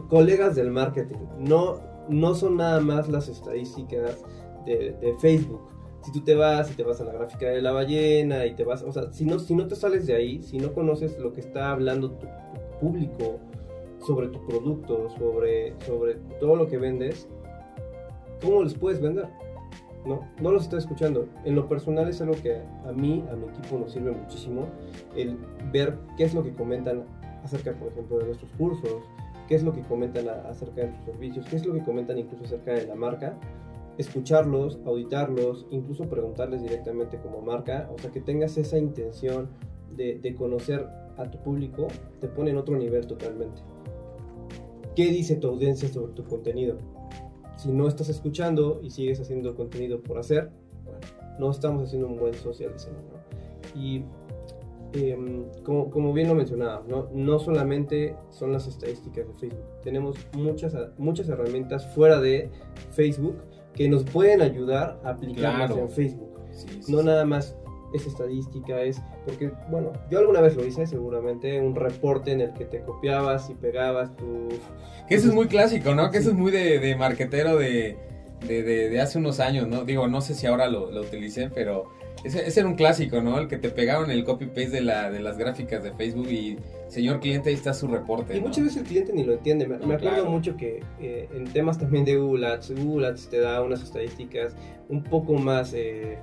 colegas del marketing, no, no son nada más las estadísticas de, de Facebook si tú te vas y te vas a la gráfica de la ballena y te vas, o sea, si no, si no te sales de ahí, si no conoces lo que está hablando tu, público sobre tu producto, sobre, sobre todo lo que vendes, ¿cómo les puedes vender? No, no los estás escuchando. En lo personal es algo que a mí, a mi equipo nos sirve muchísimo, el ver qué es lo que comentan acerca, por ejemplo, de nuestros cursos, qué es lo que comentan acerca de nuestros servicios, qué es lo que comentan incluso acerca de la marca escucharlos, auditarlos, incluso preguntarles directamente como marca, o sea, que tengas esa intención de, conocer a tu público, te pone en otro nivel totalmente. ¿Qué dice tu audiencia sobre tu contenido? Si no estás escuchando y sigues haciendo contenido por hacer, no estamos haciendo un buen social Y em, como, bien lo mencionaba, ¿no? no solamente son las estadísticas de Facebook, tenemos muchas, muchas herramientas fuera de Facebook que nos pueden ayudar a aplicarlas Claro. en Facebook. Sí, sí, No sí. nada más es estadística, es porque, bueno, yo alguna vez lo hice, seguramente, un reporte en el que te copiabas y pegabas tu... Que eso es muy clásico, ¿no? Que eso es muy de, de marquetero de, de, de- hace unos años, ¿no? Digo, no sé si ahora lo, lo utilicé, pero ese, ese era un clásico, ¿no? El que te pegaron el copy-paste de, la, de las gráficas de Facebook y, señor cliente, ahí está su reporte. Y ¿no? muchas veces el cliente ni lo entiende. Me, No, me acuerdo claro. mucho que eh, en temas también de Google Ads, Google Ads te da unas estadísticas un poco más... eh,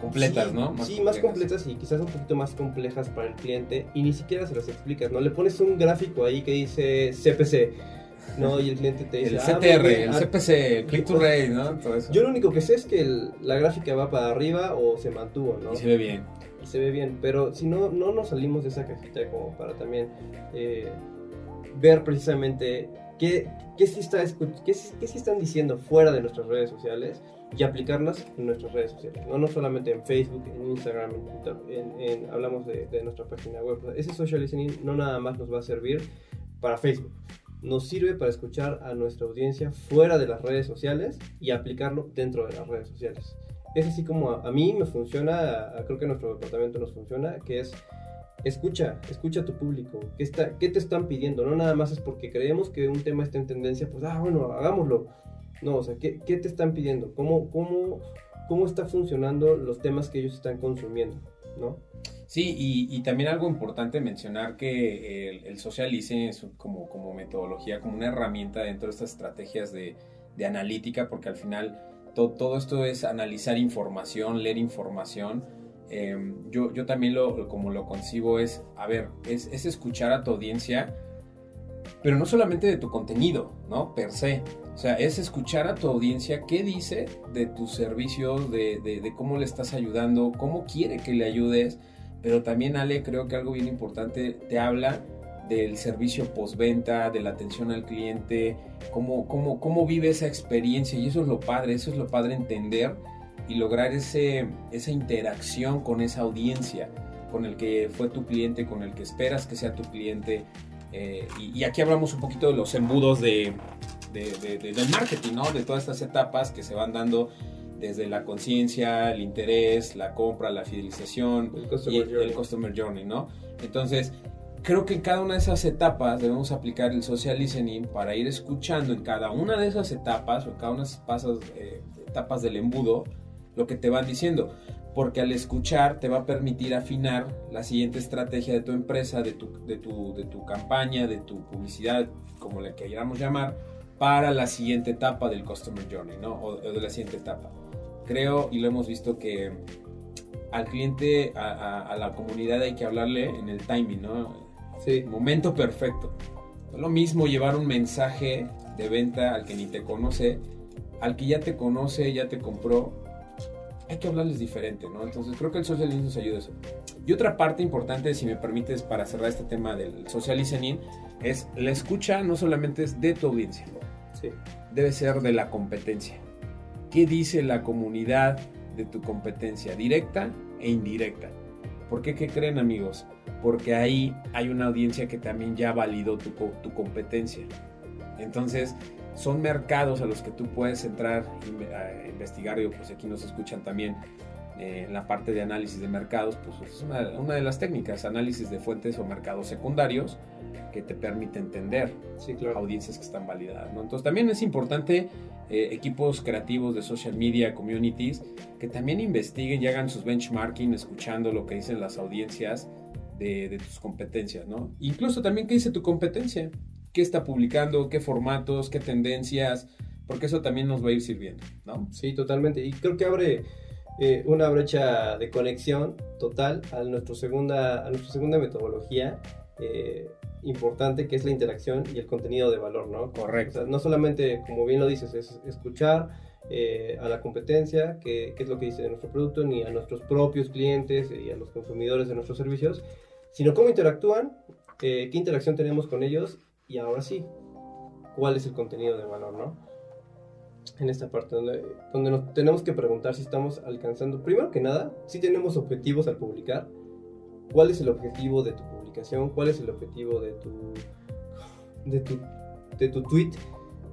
completas, sí, ¿no? sí, más completas y quizás un poquito más complejas para el cliente y ni siquiera se las explicas, ¿no? Le pones un gráfico ahí que dice CPC, ¿no? Y el cliente te dice... El "Ah, CTR, bien, el ah, CPC, el click to rate, ¿no? Todo eso. Yo lo único que sé es que el- la gráfica va para arriba o se mantuvo, ¿no? Y se ve bien. y se ve bien, pero si no, no nos salimos de esa cajita como para también eh, ver precisamente qué, qué, sí está, qué, qué sí están diciendo fuera de nuestras redes sociales y aplicarlas en nuestras redes sociales, no, no solamente en Facebook, en Instagram, en TikTok, en- en- hablamos de, de nuestra página web. Ese social listening no nada más nos va a servir para Facebook, nos sirve para escuchar a nuestra audiencia fuera de las redes sociales y aplicarlo dentro de las redes sociales es así como a, mí me funciona, creo que nuestro departamento nos funciona, que es escucha, escucha a tu público, ¿qué, está, qué te están pidiendo? No nada más es porque creemos que un tema está en tendencia, pues, ah, bueno, hagámoslo. No, o sea, ¿qué, qué te están pidiendo? ¿Cómo, cómo, ¿Cómo está funcionando los temas que ellos están consumiendo? ¿No? Sí, y, también algo importante mencionar que el, el social es como, como metodología, como una herramienta dentro de estas estrategias de, de analítica, porque al final to- todo esto es analizar información, leer información. Eh, yo, yo también lo, como lo concibo es, a ver, es, es escuchar a tu audiencia, pero no solamente de tu contenido, ¿no? Per se. O sea, es escuchar a tu audiencia qué dice de tus servicios, de, de- de cómo le estás ayudando, cómo quiere que le ayudes. Pero también, Ale, creo que algo bien importante te habla del servicio postventa, de la atención al cliente, cómo, cómo, cómo vive esa experiencia. Y eso es lo padre, eso es lo padre entender y lograr ese, esa interacción con esa audiencia, con el que fue tu cliente, con el que esperas que sea tu cliente. Eh, y, y aquí hablamos un poquito de los embudos de, de- de- de- del marketing, ¿no? De todas estas etapas que se van dando desde la conciencia, el interés, la compra, la fidelización El y journey. el customer journey, ¿no? Entonces, creo que en cada una de esas etapas debemos aplicar el social listening para ir escuchando en cada una de esas etapas o en cada una de esas pasas, eh, etapas del embudo lo que te van diciendo. Porque al escuchar te va a permitir afinar la siguiente estrategia de tu empresa, de tu, de tu, de tu campaña, de tu publicidad, como la queramos llamar, para la siguiente etapa del Customer Journey, ¿no? O, o de la siguiente etapa. Creo y lo hemos visto que al cliente, a, a- a la comunidad hay que hablarle en el timing, ¿no? Sí, Momento perfecto. No es lo mismo llevar un mensaje de venta al que ni te conoce, al que ya te conoce, ya te compró. Hay que hablarles diferente, ¿no? Entonces creo que el social listening nos ayuda a eso. Y otra parte importante, si me permites, para cerrar este tema del social listening, es la escucha no solamente es de tu audiencia, sí. debe ser de la competencia. ¿Qué dice la comunidad de tu competencia, directa e indirecta? ¿Por qué? ¿Qué creen amigos? Porque ahí hay una audiencia que también ya validó tu, tu competencia. Entonces, son mercados a los que tú puedes entrar a investigar. Digo, pues aquí nos escuchan también eh, en la parte de análisis de mercados, pues es una, una de las técnicas, análisis de fuentes o mercados secundarios que te permite entender Sí, claro. audiencias que están validadas. ¿no? Entonces también es importante eh, equipos creativos de social media, communities, que también investiguen y hagan sus benchmarking escuchando lo que dicen las audiencias de, de tus competencias. ¿no? Incluso también qué dice tu competencia, qué está publicando, qué formatos, qué tendencias, porque eso también nos va a ir sirviendo. ¿no? Sí, totalmente. Y creo que abre eh, una brecha de conexión total a, nuestro segunda, a nuestra segunda metodología eh, importante, que es la interacción y el contenido de valor, ¿no? O Correcto. sea, no solamente, como bien lo dices, es escuchar eh, a la competencia, qué qué es lo que dice de nuestro producto, ni a nuestros propios clientes y a los consumidores de nuestros servicios, sino cómo interactúan, eh, qué interacción tenemos con ellos y ahora sí, cuál es el contenido de valor, ¿no? En esta parte donde, donde nos tenemos que preguntar si estamos alcanzando, primero que nada, si tenemos objetivos al publicar, cuál es el objetivo de tu publicación, cuál es el objetivo de tu, de tu, de tu tweet,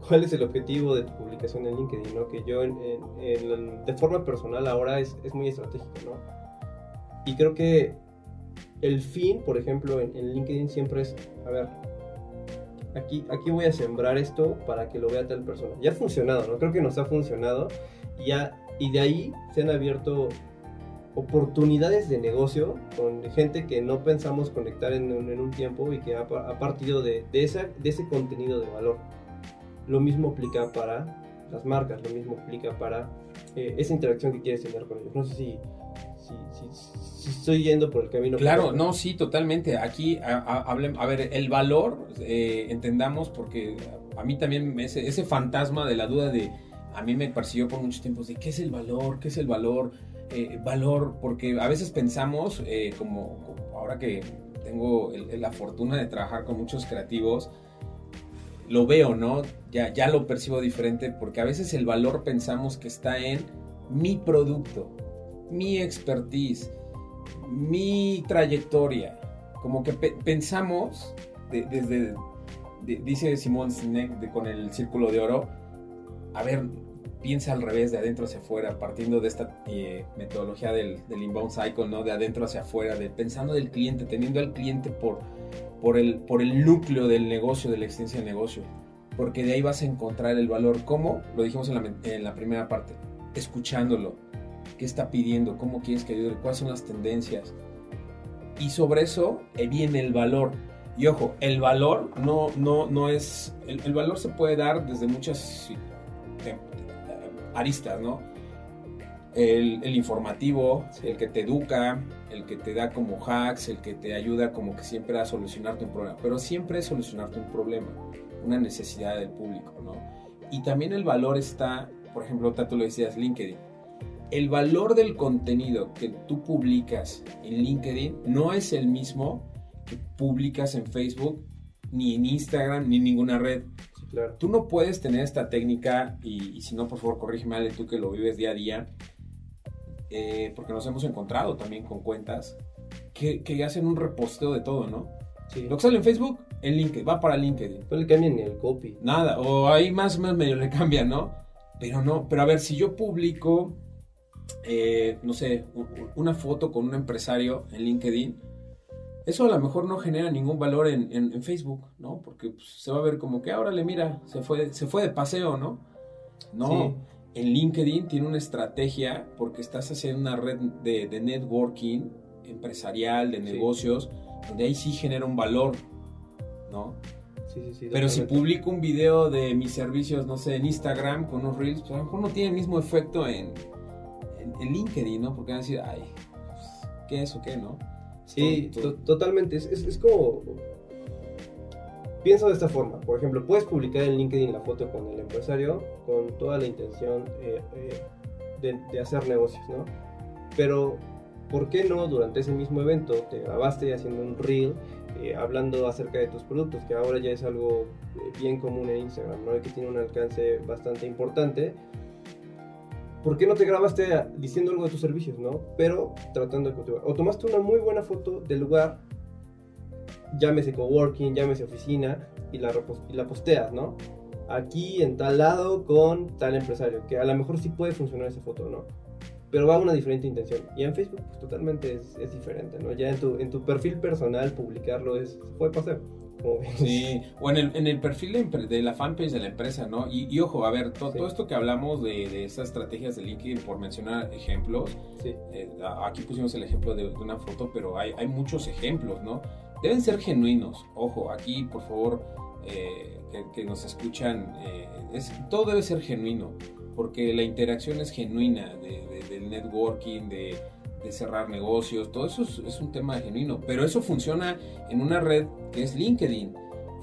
cuál es el objetivo de tu publicación en LinkedIn, ¿no? Que yo de forma personal ahora es, es, muy estratégico, ¿no? Y creo que el fin, por ejemplo, en, en, LinkedIn siempre es, a ver, aquí, aquí voy a sembrar esto para que lo vea tal persona. Ya ha funcionado, ¿no? Creo que nos ha funcionado ya, y de ahí se han abierto oportunidades de negocio con gente que no pensamos conectar en, en un tiempo y que ha, ha partido de, de, esa, de ese contenido de valor. Lo mismo aplica para las marcas, lo mismo aplica para eh, esa interacción que quieres tener con ellos. No sé si, si, estoy yendo por el camino. Claro, no, sí, totalmente. Aquí, a, a, ver, el valor, eh, entendamos, porque a mí también ese, ese fantasma de la duda de, a mí me persiguió por muchos tiempos de qué es el valor, qué es el valor, eh, valor, porque a veces pensamos, como, ahora que tengo la fortuna de trabajar con muchos creativos, lo veo, ¿no? Ya, ya lo percibo diferente porque a veces el valor pensamos que está en mi producto, mi expertise, mi trayectoria. Como que pensamos, desde, dice Simón Sinek con el círculo de oro, a ver, piensa al revés, de adentro hacia afuera, partiendo de esta eh, metodología del, inbound cycle, ¿no? De adentro hacia afuera, de pensando del cliente, teniendo al cliente por, el, núcleo del negocio, de la existencia del negocio. Porque de ahí vas a encontrar el valor. ¿Cómo? Lo dijimos en la primera parte. Escuchándolo. ¿Qué está pidiendo? ¿Cómo quieres que ayude? ¿Cuáles son las tendencias? Y sobre eso eh, viene el valor. Y ojo, el valor no, no, no es... El, el valor se puede dar desde muchas aristas, ¿no? El, el, informativo, el que te educa, el que te da como hacks, el que te ayuda como que siempre a solucionarte un problema, pero siempre es solucionarte un problema, una necesidad del público, ¿no? Y también el valor está, por ejemplo, tú lo decías, LinkedIn. El valor del contenido que tú publicas en LinkedIn no es el mismo que publicas en Facebook, ni en Instagram, ni en ninguna red. Tú no puedes tener esta técnica, y, si no, por favor, corrígeme, Ale, tú que lo vives día a día, eh, porque nos hemos encontrado también con cuentas que, que, hacen un reposteo de todo, ¿no? Sí. Lo que sale en Facebook, en LinkedIn, va para LinkedIn. No le cambian ni el copy. Nada, o ahí más o menos medio le cambian, ¿no? Pero no, pero a ver, si yo publico, eh, no sé, una foto con un empresario en LinkedIn, eso a lo mejor no genera ningún valor en, en, Facebook, ¿no? Porque pues, se va a ver como que ahora le mira, se fue, se fue de paseo, ¿no? No, en LinkedIn tiene una estrategia porque estás haciendo una red de, de networking empresarial, de negocios, donde ahí sí genera un valor, ¿no? Sí, sí, sí, Pero si publico un video de mis servicios, no sé, en Instagram con unos reels, pues a lo mejor no tiene el mismo efecto en, en, LinkedIn, ¿no? Porque van a decir, ay, pues, ¿qué es o qué, no? Sí, totalmente. Es, es, como. Pienso de esta forma. Por ejemplo, puedes publicar en LinkedIn la foto con el empresario con toda la intención eh, eh, de, de, hacer negocios, ¿no? Pero, ¿por qué no durante ese mismo evento te grabaste haciendo un reel eh, hablando acerca de tus productos, que ahora ya es algo bien común en Instagram, ¿no? que tiene un alcance bastante importante? ¿Por qué no te grabaste diciendo algo de tus servicios, no? Pero tratando de cultivar. O tomaste una muy buena foto del lugar, llámese coworking, llámese oficina, y la, y la posteas, ¿no? Aquí en tal lado con tal empresario, que a lo mejor sí puede funcionar esa foto, ¿no? Pero va a una diferente intención. Y en Facebook, pues totalmente es, es diferente, ¿no? Ya en tu, en tu perfil personal publicarlo es, puede pasar. Sí, o en el, en el perfil de, la fanpage de la empresa, ¿no? Y, ojo, a ver, todo esto que hablamos de, de, esas estrategias de LinkedIn, por mencionar ejemplos, eh, aquí pusimos el ejemplo de, una foto, pero hay, hay, muchos ejemplos, ¿no? Deben ser genuinos, ojo, aquí por favor, eh, que, nos escuchan, eh, es, todo debe ser genuino, porque la interacción es genuina del networking, de de cerrar negocios, todo eso es, un tema genuino, pero eso funciona en una red que es LinkedIn,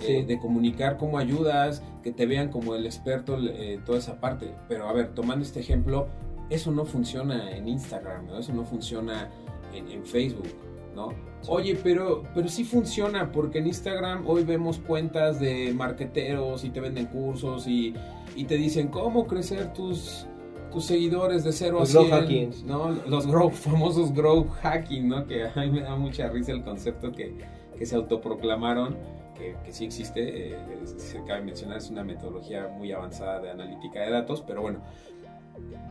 eh, de comunicar cómo ayudas, que te vean como el experto, eh, toda esa parte. Pero a ver, tomando este ejemplo, eso no funciona en Instagram, eso no funciona en, Facebook, ¿no? Oye, pero, pero sí funciona porque en Instagram hoy vemos cuentas de marqueteros y te venden cursos y, y te dicen cómo crecer tus tus seguidores de 0 a 100, ¿no? Los grow, famosos grow hacking, ¿no? Que a mí me da mucha risa el concepto que, que se autoproclamaron. que, sí existe, eh, se cabe mencionar, es una metodología muy avanzada de analítica de datos, pero bueno,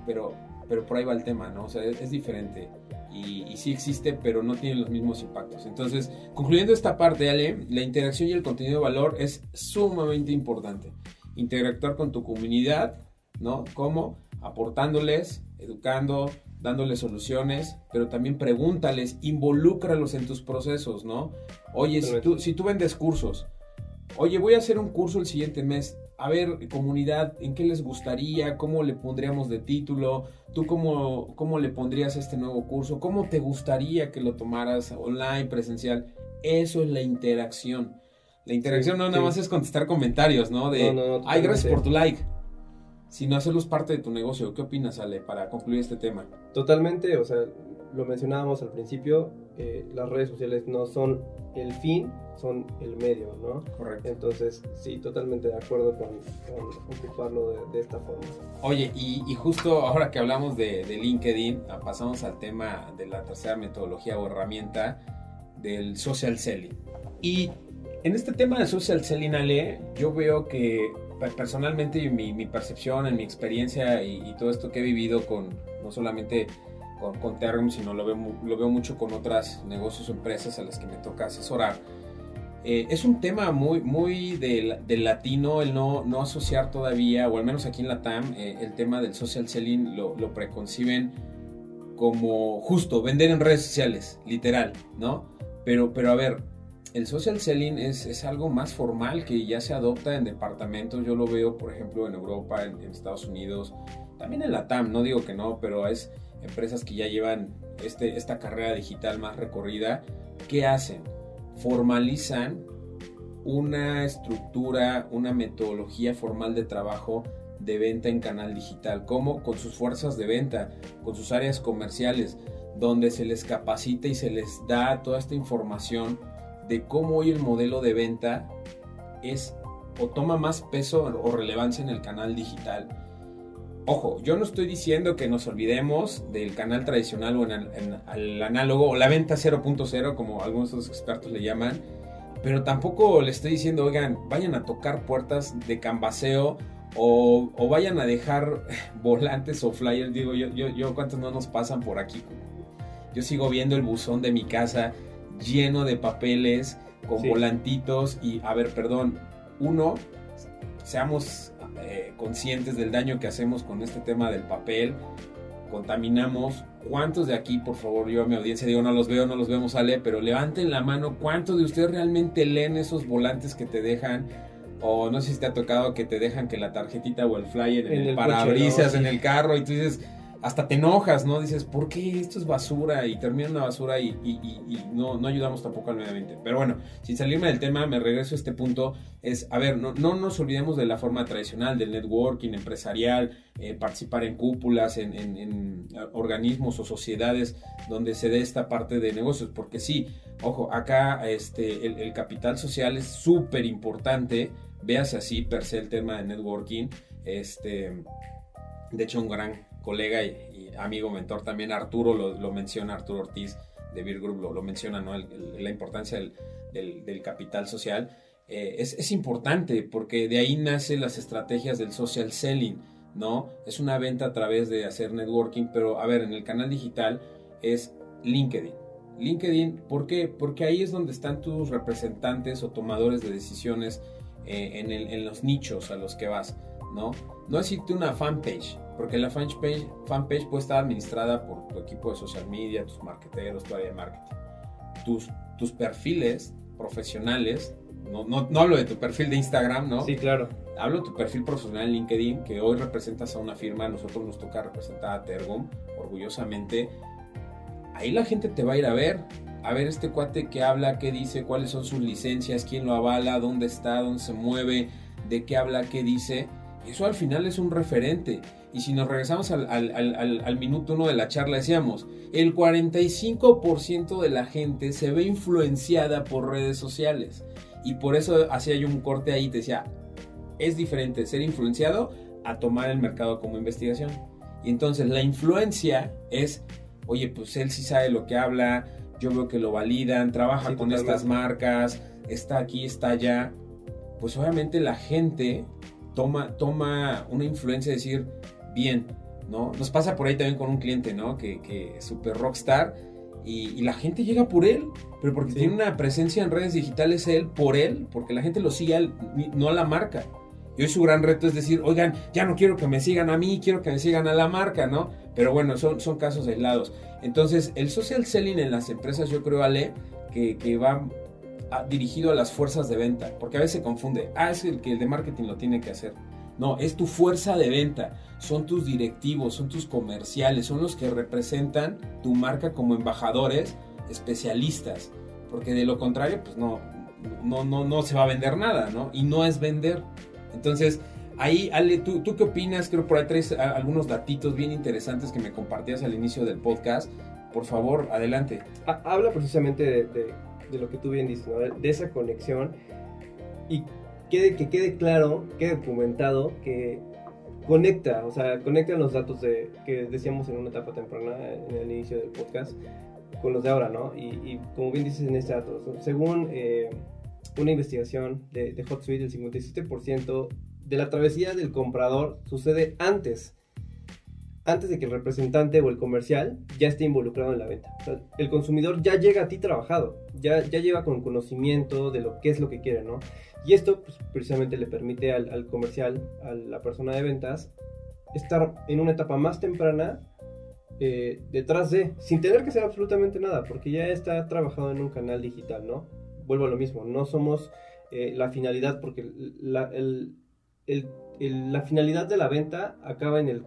pero, pero por ahí va el tema, ¿no? O sea, es, diferente. Y, y, sí existe, pero no tiene los mismos impactos. Entonces, concluyendo esta parte, Ale, la interacción y el contenido de valor es sumamente importante. Interactuar con tu comunidad, ¿no? ¿Cómo? Aportándoles, educando, dándoles soluciones, pero también pregúntales, involúcralos en tus procesos, ¿no? Oye, si tú, si tú vendes cursos, oye, voy a hacer un curso el siguiente mes, a ver, comunidad, ¿en qué les gustaría? ¿Cómo le pondríamos de título? ¿Tú cómo, cómo le pondrías este nuevo curso? ¿Cómo te gustaría que lo tomaras online, presencial? Eso es la interacción. La interacción no nada más es contestar comentarios, ¿no? De, no, ay, gracias por tu like sino hacerlos parte de tu negocio. ¿Qué opinas, Ale, para concluir este tema? Totalmente, o sea, lo mencionábamos al principio, eh, las redes sociales no son el fin, son el medio, ¿no? Correcto. Entonces, sí, totalmente de acuerdo con, ocuparlo de, esta forma. Oye, y, justo ahora que hablamos de, de, LinkedIn, ah, pasamos al tema de la tercera metodología o herramienta del social selling. Y en este tema de social selling, Ale, yo veo que personalmente mi, mi percepción, en mi experiencia y, todo esto que he vivido con, no solamente con, con Terrum, sino lo veo, lo veo mucho con otras negocios o empresas a las que me toca asesorar. Eh, es un tema muy, muy del, del, latino el no, no asociar todavía, o al menos aquí en la TAM, eh, el tema del social selling lo, lo preconciben como justo vender en redes sociales, literal, ¿no? Pero, pero a ver, el social selling es, algo más formal que ya se adopta en departamentos. Yo lo veo, por ejemplo, en Europa, en, Estados Unidos, también en la TAM, no digo que no, pero es empresas que ya llevan este, esta carrera digital más recorrida. ¿Qué hacen? Formalizan una estructura, una metodología formal de trabajo de venta en canal digital, como con sus fuerzas de venta, con sus áreas comerciales, donde se les capacita y se les da toda esta información de cómo hoy el modelo de venta es o toma más peso o relevancia en el canal digital. Ojo, yo no estoy diciendo que nos olvidemos del canal tradicional o en el, análogo o la venta 0.0 como algunos los expertos le llaman, pero tampoco le estoy diciendo, oigan, vayan a tocar puertas de cambaseo o, vayan a dejar volantes o flyers. Digo, yo, yo, yo, ¿cuántos no nos pasan por aquí? Yo sigo viendo el buzón de mi casa lleno de papeles, con volantitos y, a ver, perdón, uno, seamos eh, conscientes del daño que hacemos con este tema del papel, contaminamos. ¿Cuántos de aquí, por favor, yo a mi audiencia digo, no los veo, no los vemos, sale, pero levanten la mano, ¿cuántos de ustedes realmente leen esos volantes que te dejan? O no sé si te ha tocado que te dejan que la tarjetita o el flyer en, el, parabrisas, en el carro, y tú dices, hasta te enojas, ¿no? Dices, ¿por qué esto es basura? Y termina una basura y, no, no, ayudamos tampoco al medio ambiente. Pero bueno, sin salirme del tema, me regreso a este punto. Es, a ver, no, no nos olvidemos de la forma tradicional del networking empresarial, eh, participar en cúpulas, en, organismos o sociedades donde se dé esta parte de negocios. Porque sí, ojo, acá este, el, el capital social es súper importante. Véase así, per se, el tema de networking. Este, de hecho, un gran colega y, amigo, mentor también, Arturo, lo, menciona, Arturo Ortiz de Beer Group, lo, menciona, ¿no? la importancia del, capital social. Eh, es, importante porque de ahí nacen las estrategias del social selling, ¿no? Es una venta a través de hacer networking, pero a ver, en el canal digital es LinkedIn. LinkedIn, ¿por qué? Porque ahí es donde están tus representantes o tomadores de decisiones eh, en, en, los nichos a los que vas, ¿no? No existe una fanpage, porque la fanpage, fanpage puede estar administrada por tu equipo de social media, tus marketeros, tu área de marketing. Tus, tus perfiles profesionales, no, no, no, hablo de tu perfil de Instagram, ¿no? Sí, claro. Hablo de tu perfil profesional en LinkedIn, que hoy representas a una firma, a nosotros nos toca representar a Tergum, orgullosamente. Ahí la gente te va a ir a ver, a ver este cuate que habla, qué dice, cuáles son sus licencias, quién lo avala, dónde está, dónde se mueve, de qué habla, qué dice. Eso al final es un referente. Y si nos regresamos al, minuto uno de la charla, decíamos, el 45% de la gente se ve influenciada por redes sociales. Y por eso hacía yo un corte ahí, te decía, es diferente ser influenciado a tomar el mercado como investigación. Y entonces la influencia es, oye, pues él sí sabe lo que habla, yo veo que lo validan, trabaja con estas marcas, está aquí, está allá, pues obviamente la gente toma, toma una influencia de decir, bien, ¿no? Nos pasa por ahí también con un cliente, ¿no? Que, que es super rockstar y, la gente llega por él, pero porque tiene una presencia en redes digitales él, por él, porque la gente lo sigue a él, no a la marca. Y hoy su gran reto es decir, oigan, ya no quiero que me sigan a mí, quiero que me sigan a la marca, ¿no? Pero bueno, son, son casos aislados. Entonces, el social selling en las empresas, yo creo, Ale, que, que va dirigido a las fuerzas de venta, porque a veces se confunde, ah, es el que el de marketing lo tiene que hacer. No, es tu fuerza de venta, son tus directivos, son tus comerciales, son los que representan tu marca como embajadores, especialistas, porque de lo contrario, pues no, no, no, no se va a vender nada, ¿no? Y no es vender. Entonces, ahí, Ale, ¿tú, ¿tú qué opinas? Creo por ahí traes algunos datitos bien interesantes que me compartías al inicio del podcast. Por favor, adelante. Habla precisamente de, de, lo que tú bien dices, ¿no? de esa conexión. Y quede, que quede claro, quede documentado que conecta, o sea, conecta los datos de, que decíamos en una etapa temprana, en el inicio del podcast, con los de ahora, ¿no? Y, como bien dices en este dato, según eh, una investigación de, de HotSuite, el 57% de la travesía del comprador sucede antes antes de que el representante o el comercial ya esté involucrado en la venta. el consumidor ya llega a ti trabajado, ya, ya lleva con conocimiento de lo que es lo que quiere, ¿no? Y esto pues, precisamente le permite al, comercial, a la persona de ventas, estar en una etapa más temprana eh, detrás de, sin tener que hacer absolutamente nada, porque ya está trabajado en un canal digital, ¿no? Vuelvo a lo mismo, no somos eh, la finalidad, porque la, la, finalidad de la venta acaba en, el,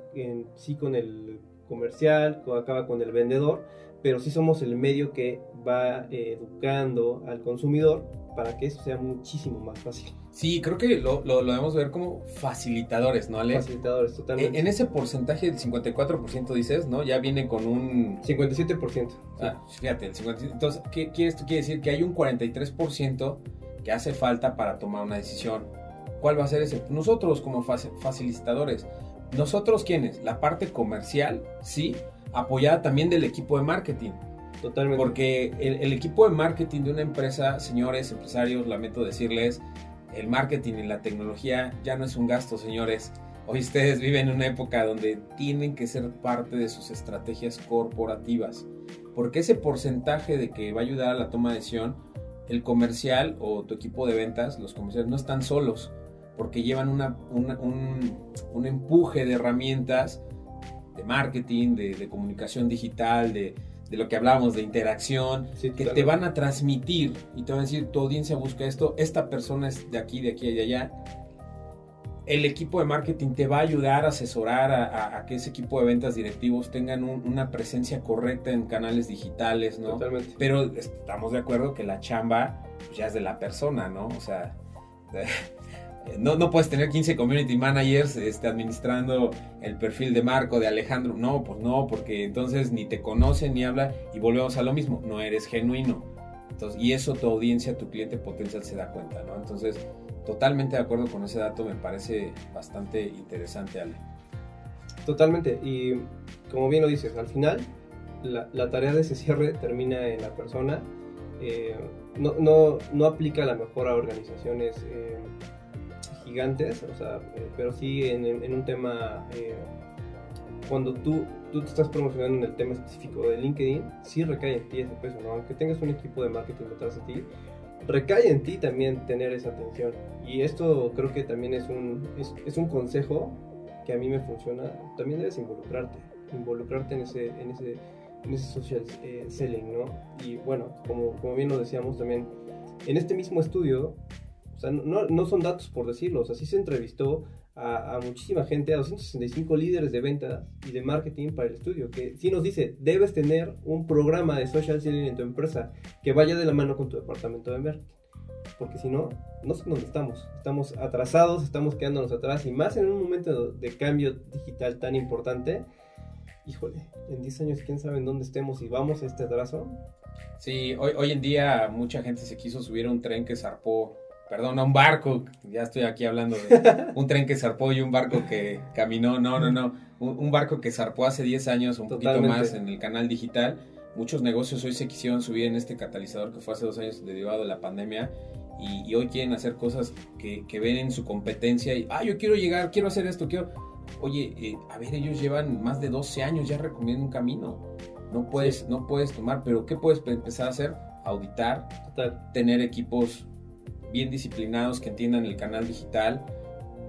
sí con el comercial, acaba con el vendedor, pero sí somos el medio que va eh, educando al consumidor para que eso sea muchísimo más fácil. Sí, creo que lo, lo, debemos ver como facilitadores, ¿no, Ale? Facilitadores, totalmente. En, ese porcentaje del 54% dices, ¿no? Ya viene con un... 57%. Ah, fíjate, el 57%. Entonces, ¿qué, qué, esto quiere decir? Que hay un 43% que hace falta para tomar una decisión. ¿Cuál va a ser ese? Nosotros como facilitadores. ¿Nosotros quiénes? La parte comercial, sí, apoyada también del equipo de marketing. Totalmente. Porque el, equipo de marketing de una empresa, señores empresarios, lamento decirles, el marketing y la tecnología ya no es un gasto, señores. Hoy ustedes viven en una época donde tienen que ser parte de sus estrategias corporativas. Porque ese porcentaje de que va a ayudar a la toma de decisión, el comercial o tu equipo de ventas, los comerciales no están solos, porque llevan una, un, empuje de herramientas de marketing, de comunicación digital, de, de lo que hablábamos de interacción, que te van a transmitir y te van a decir, tu audiencia busca esto, esta persona es de aquí, de aquí y de allá. El equipo de marketing te va a ayudar a asesorar a, que ese equipo de ventas directivos tengan una presencia correcta en canales digitales, ¿no? Totalmente. Pero estamos de acuerdo que la chamba pues, ya es de la persona, ¿no? O sea, no, no puedes tener 15 community managers este, administrando el perfil de Marco, de Alejandro. No, pues no, porque entonces ni te conocen ni habla y volvemos a lo mismo, no eres genuino. Entonces, y eso tu audiencia, tu cliente potencial se da cuenta, ¿no? Entonces, totalmente de acuerdo con ese dato, me parece bastante interesante, Ale. Totalmente, y como bien lo dices, al final la, tarea de ese cierre termina en la persona. Eh, no, no, no, aplica la mejor a organizaciones eh, gigantes, o sea, eh, pero sí en, un tema, eh, cuando tú, tú te estás promocionando en el tema específico de LinkedIn, sí recae en ti ese peso, ¿no? Aunque tengas un equipo de marketing detrás de ti, recae en ti también tener esa atención. Y esto creo que también es un, es, es un consejo que a mí me funciona. También debes involucrarte, involucrarte en ese, en ese, en ese social eh, selling, ¿no? Y bueno, como, como bien lo decíamos también, en este mismo estudio o sea, no, son datos por decirlo, o sea, sí se entrevistó a, muchísima gente, a 265 líderes de venta y de marketing para el estudio, que sí nos dice, debes tener un programa de social selling en tu empresa que vaya de la mano con tu departamento de marketing. Porque si no, no sé dónde estamos. Estamos atrasados, estamos quedándonos atrás y más en un momento de cambio digital tan importante. Híjole, en 10 años quién sabe en dónde estemos y vamos a este atraso. Sí, hoy, hoy en día mucha gente se quiso subir a un tren que zarpó perdón, a un barco, ya estoy aquí hablando de un tren que zarpó y un barco que caminó, no, no, no, un, barco que zarpó hace 10 años, un poquito más en el canal digital. muchos negocios hoy se quisieron subir en este catalizador que fue hace dos años derivado de la pandemia y, hoy quieren hacer cosas que, que, ven en su competencia y, ah, yo quiero llegar, quiero hacer esto, quiero... Oye, eh, a ver, ellos llevan más de 12 años ya recomiendo un camino. No puedes, no puedes tomar, pero ¿qué puedes empezar a hacer? Auditar, tener equipos bien disciplinados que entiendan el canal digital,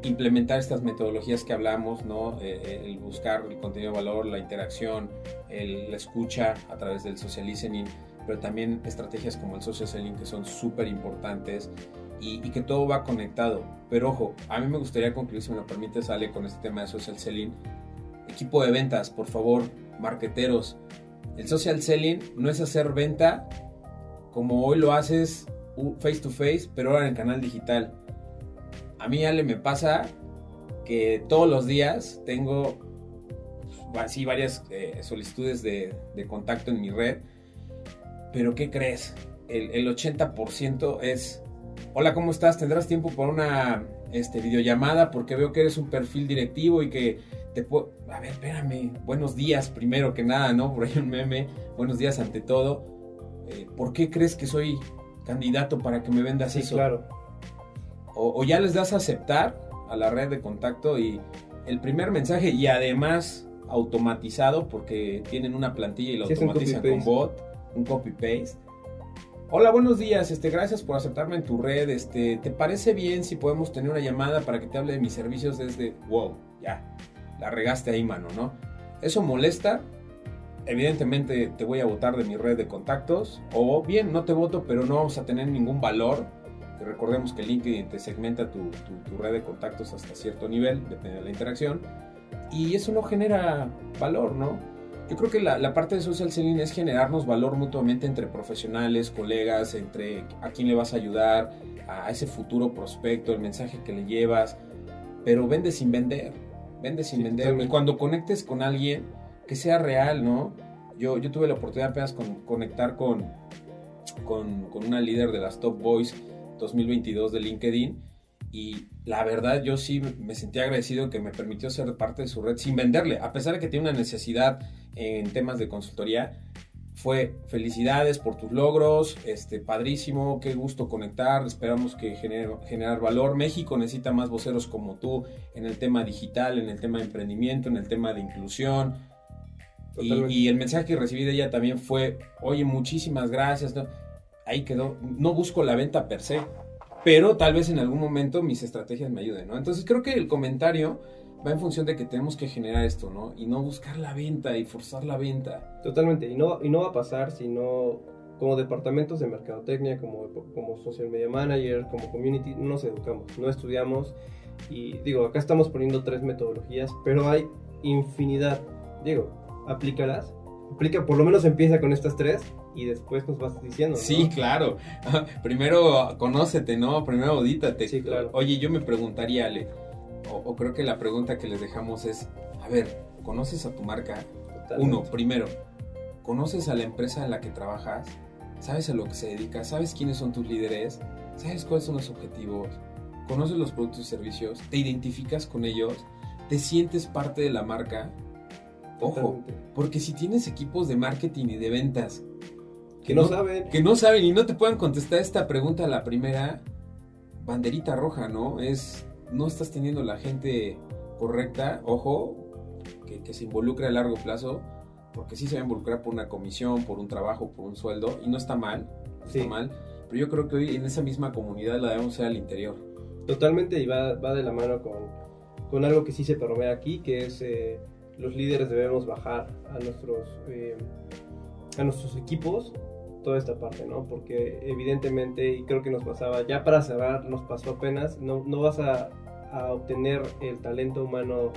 implementar estas metodologías que hablamos, ¿no? Eh, eh, el buscar el contenido de valor, la interacción, la escucha a través del social listening, pero también estrategias como el social selling que son súper importantes y, que todo va conectado. Pero ojo, a mí me gustaría concluir, si me lo permite, sale con este tema de social selling. Equipo de ventas, por favor, marqueteros. El social selling no es hacer venta como hoy lo haces face to face, pero ahora en el canal digital a mí, Ale, me pasa que todos los días tengo así varias eh, solicitudes de, contacto en mi red, pero ¿qué crees? El, 80% es, hola, ¿cómo estás? ¿Tendrás tiempo para una este, videollamada? Porque veo que eres un perfil directivo y que te puedo... A ver, espérame, buenos días primero que nada, ¿no? Por ahí un meme, buenos días ante todo. Eh, ¿Por qué crees que soy candidato para que me vendas sí, eso? Claro o, ya les das a aceptar a la red de contacto y el primer mensaje y además automatizado porque tienen una plantilla y lo automatizan con bot, un copy paste. Hola, buenos días. Este, gracias por aceptarme en tu red. Este, ¿te parece bien si podemos tener una llamada para que te hable de mis servicios desde wow, ya. La regaste ahí, mano, ¿no? Eso molesta. Evidentemente te voy a votar de mi red de contactos o bien no te voto, pero no vamos a tener ningún valor recordemos que LinkedIn te segmenta tu, red de contactos hasta cierto nivel, depende de la interacción, y eso no genera valor, ¿no? Yo creo que la, parte de social selling es generarnos valor mutuamente entre profesionales, colegas, entre a quién le vas a ayudar, a ese futuro prospecto, el mensaje que le llevas, pero vende sin vender, vende sin vender. Y cuando conectes con alguien, que sea real, ¿no? Yo, yo tuve la oportunidad apenas con conectar con, con, con, una líder de las Top Boys 2022 de LinkedIn y la verdad yo sí me sentí agradecido que me permitió ser parte de su red sin venderle, a pesar de que tiene una necesidad en temas de consultoría. Fue felicidades por tus logros, este, padrísimo, qué gusto conectar, esperamos que genere, generar valor. México necesita más voceros como tú en el tema digital, en el tema de emprendimiento, en el tema de inclusión. Y, y, el mensaje que recibí de ella también fue, oye, muchísimas gracias. ¿no? ahí quedó. No busco la venta per se, pero tal vez en algún momento mis estrategias me ayuden, ¿no? Entonces creo que el comentario va en función de que tenemos que generar esto, ¿no? Y no buscar la venta y forzar la venta. Totalmente, y no, y no va a pasar si no, como departamentos de mercadotecnia, como, como social media manager, como community, no nos educamos, no estudiamos. Y digo, acá estamos poniendo tres metodologías, pero hay infinidad. Digo, aplícalas. Aplica, por lo menos empieza con estas tres y después nos vas diciendo. Sí, claro. Primero conócete, ¿no? Primero audítate. Sí, claro. Oye, yo me preguntaría, Ale, o, creo que la pregunta que les dejamos es, a ver, ¿conoces a tu marca? Uno, primero, ¿conoces a la empresa en la que trabajas? ¿Sabes a lo que se dedica? ¿Sabes quiénes son tus líderes? ¿Sabes cuáles son los objetivos? ¿Conoces los productos y servicios? ¿Te identificas con ellos? ¿Te sientes parte de la marca? Ojo, porque si tienes equipos de marketing y de ventas que no, saben. Que no saben y no te puedan contestar esta pregunta la primera, banderita roja, ¿no? Es, no estás teniendo la gente correcta, ojo, que, se involucre a largo plazo, porque sí se va a involucrar por una comisión, por un trabajo, por un sueldo, y no está mal, está mal, pero yo creo que hoy en esa misma comunidad la debemos hacer al interior. Totalmente, y va, va de la mano con, con, algo que sí se promete aquí, que es eh, los líderes debemos bajar a nuestros, eh, a nuestros equipos toda esta parte, ¿no? Porque evidentemente, y creo que nos pasaba, ya para cerrar, nos pasó apenas, no, no vas a, a obtener el talento humano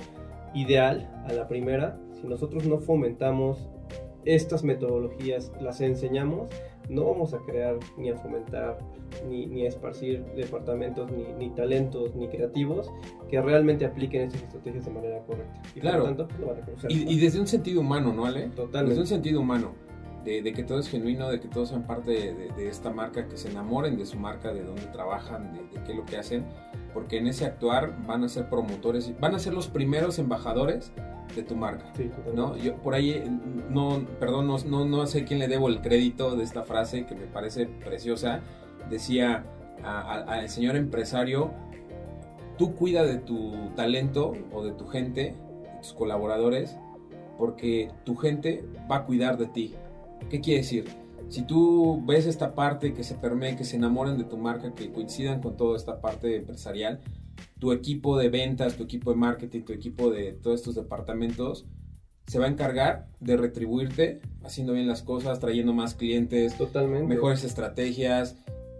ideal a la primera si nosotros no fomentamos estas metodologías, las enseñamos, no vamos a crear ni a fomentar ni, ni a esparcir departamentos ni, ni, talentos ni creativos que realmente apliquen estas estrategias de manera correcta. Y claro. Por tanto, pues, y, y, desde un sentido humano, ¿no, Ale? Totalmente. Desde un sentido humano de, que todo es genuino, de que todos sean parte de, esta marca, que se enamoren de su marca, de dónde trabajan, de, qué es lo que hacen. Porque en ese actuar van a ser promotores, van a ser los primeros embajadores de tu marca. Sí, ¿no? Yo por ahí, no, perdón, no, no, no sé quién le debo el crédito de esta frase que me parece preciosa. Decía al señor empresario, tú cuida de tu talento o de tu gente, de tus colaboradores, porque tu gente va a cuidar de ti. ¿Qué quiere decir? Si tú ves esta parte que se permee, que se enamoren de tu marca, que coincidan con toda esta parte empresarial, tu equipo de ventas, tu equipo de marketing, tu equipo de todos estos departamentos, se va a encargar de retribuirte haciendo bien las cosas, trayendo más clientes, Totalmente. mejores estrategias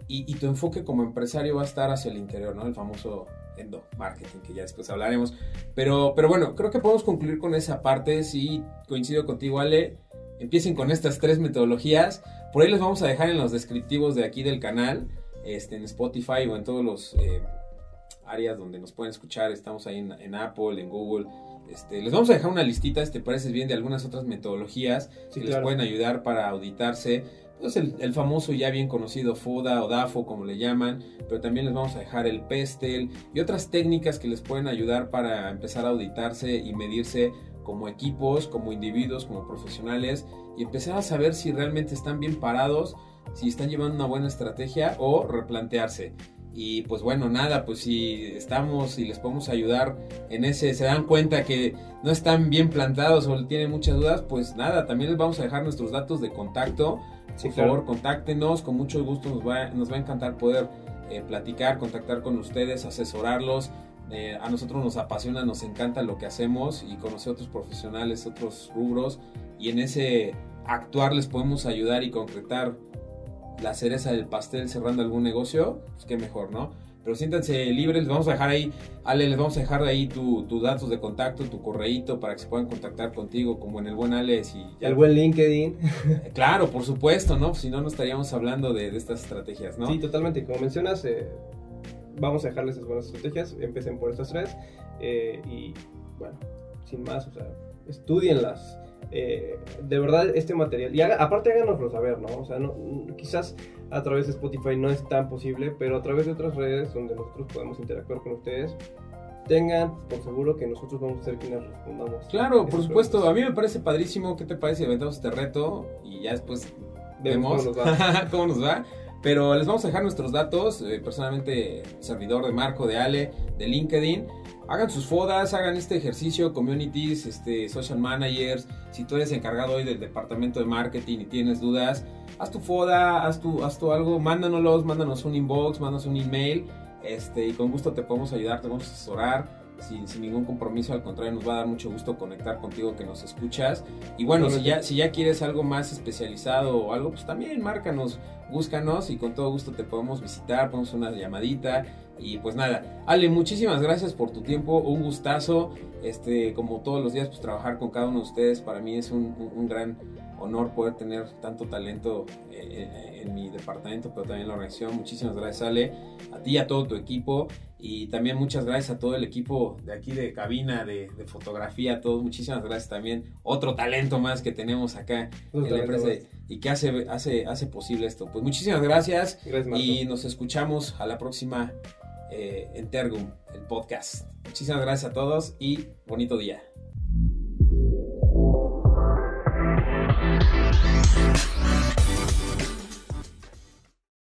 y, y, tu enfoque como empresario va a estar hacia el interior, ¿no? El famoso endo marketing que ya después hablaremos. Pero, pero bueno, creo que podemos concluir con esa parte. Si coincido contigo, Ale, empiecen con estas tres metodologías. Por ahí les vamos a dejar en los descriptivos de aquí del canal, este, en Spotify o en todos los eh, áreas donde nos pueden escuchar. Estamos ahí en, Apple, en Google. Este, les vamos a dejar una listita, si te parece bien, de algunas otras metodologías que les pueden ayudar para auditarse. Pues el, el, famoso ya bien conocido FODA o DAFO, como le llaman, pero también les vamos a dejar el PESTEL y otras técnicas que les pueden ayudar para empezar a auditarse y medirse como equipos, como individuos, como profesionales y empezar a saber si realmente están bien parados, si están llevando una buena estrategia o replantearse. Y pues bueno, nada, pues si estamos y les podemos ayudar en ese, se dan cuenta que no están bien plantados o tienen muchas dudas, pues nada, también les vamos a dejar nuestros datos de contacto. Por favor, contáctenos, con mucho gusto nos va, nos va a encantar poder eh, platicar, contactar con ustedes, asesorarlos. Eh, a nosotros nos apasiona, nos encanta lo que hacemos y conocer otros profesionales, otros rubros y en ese actuar les podemos ayudar y concretar la cereza del pastel cerrando algún negocio, pues qué mejor, ¿no? Pero siéntanse libres, les vamos a dejar ahí, Ale, les vamos a dejar ahí tus tu datos de contacto, tu correíto para que se puedan contactar contigo, como en el buen Ale. Si El buen LinkedIn. Claro, por supuesto, ¿no? Si no, no estaríamos hablando de, de, estas estrategias, ¿no? Sí, totalmente. Como mencionas, eh, vamos a dejarles esas buenas estrategias, empiecen por estas tres eh, y, bueno, sin más, o sea, estudienlas eh, de verdad este material. Y aparte háganoslo saber, ¿no? O sea, no, quizás a través de Spotify no es tan posible, pero a través de otras redes donde nosotros podemos interactuar con ustedes, tengan por seguro que nosotros vamos a ser quienes respondamos. Claro, por supuesto. A mí me parece padrísimo. ¿Qué te parece si aventamos este reto y ya después vemos cómo nos va? cómo nos va? Pero les vamos a dejar nuestros datos, eh, personalmente servidor de Marco, de Ale, de LinkedIn hagan sus fodas, hagan este ejercicio, communities, este, social managers. Si tú eres encargado hoy del departamento de marketing y tienes dudas, haz tu foda, haz tu, haz tu algo, mándanos, mándanos un inbox, mándanos un email. Este, y con gusto te podemos ayudar, te vamos a asesorar. Sin, sin, ningún compromiso, al contrario, nos va a dar mucho gusto conectar contigo que nos escuchas. Y bueno, si ya, si ya quieres algo más especializado o algo, pues también márcanos, búscanos y con todo gusto te podemos visitar, ponemos una llamadita y pues nada, Ale, muchísimas gracias por tu tiempo, un gustazo. Este, como todos los días, pues trabajar con cada uno de ustedes para mí es un, un gran honor poder tener tanto talento eh, en mi departamento, pero también en la organización. Muchísimas gracias, Ale, a ti, a todo tu equipo y también muchas gracias a todo el equipo de aquí de cabina, de, fotografía, a todos. Muchísimas gracias también. Otro talento más que tenemos acá en la empresa y que hace, hace, hace posible esto. Pues muchísimas gracias, y nos escuchamos a la próxima eh, en Tergum, el podcast. Muchísimas gracias a todos y bonito día.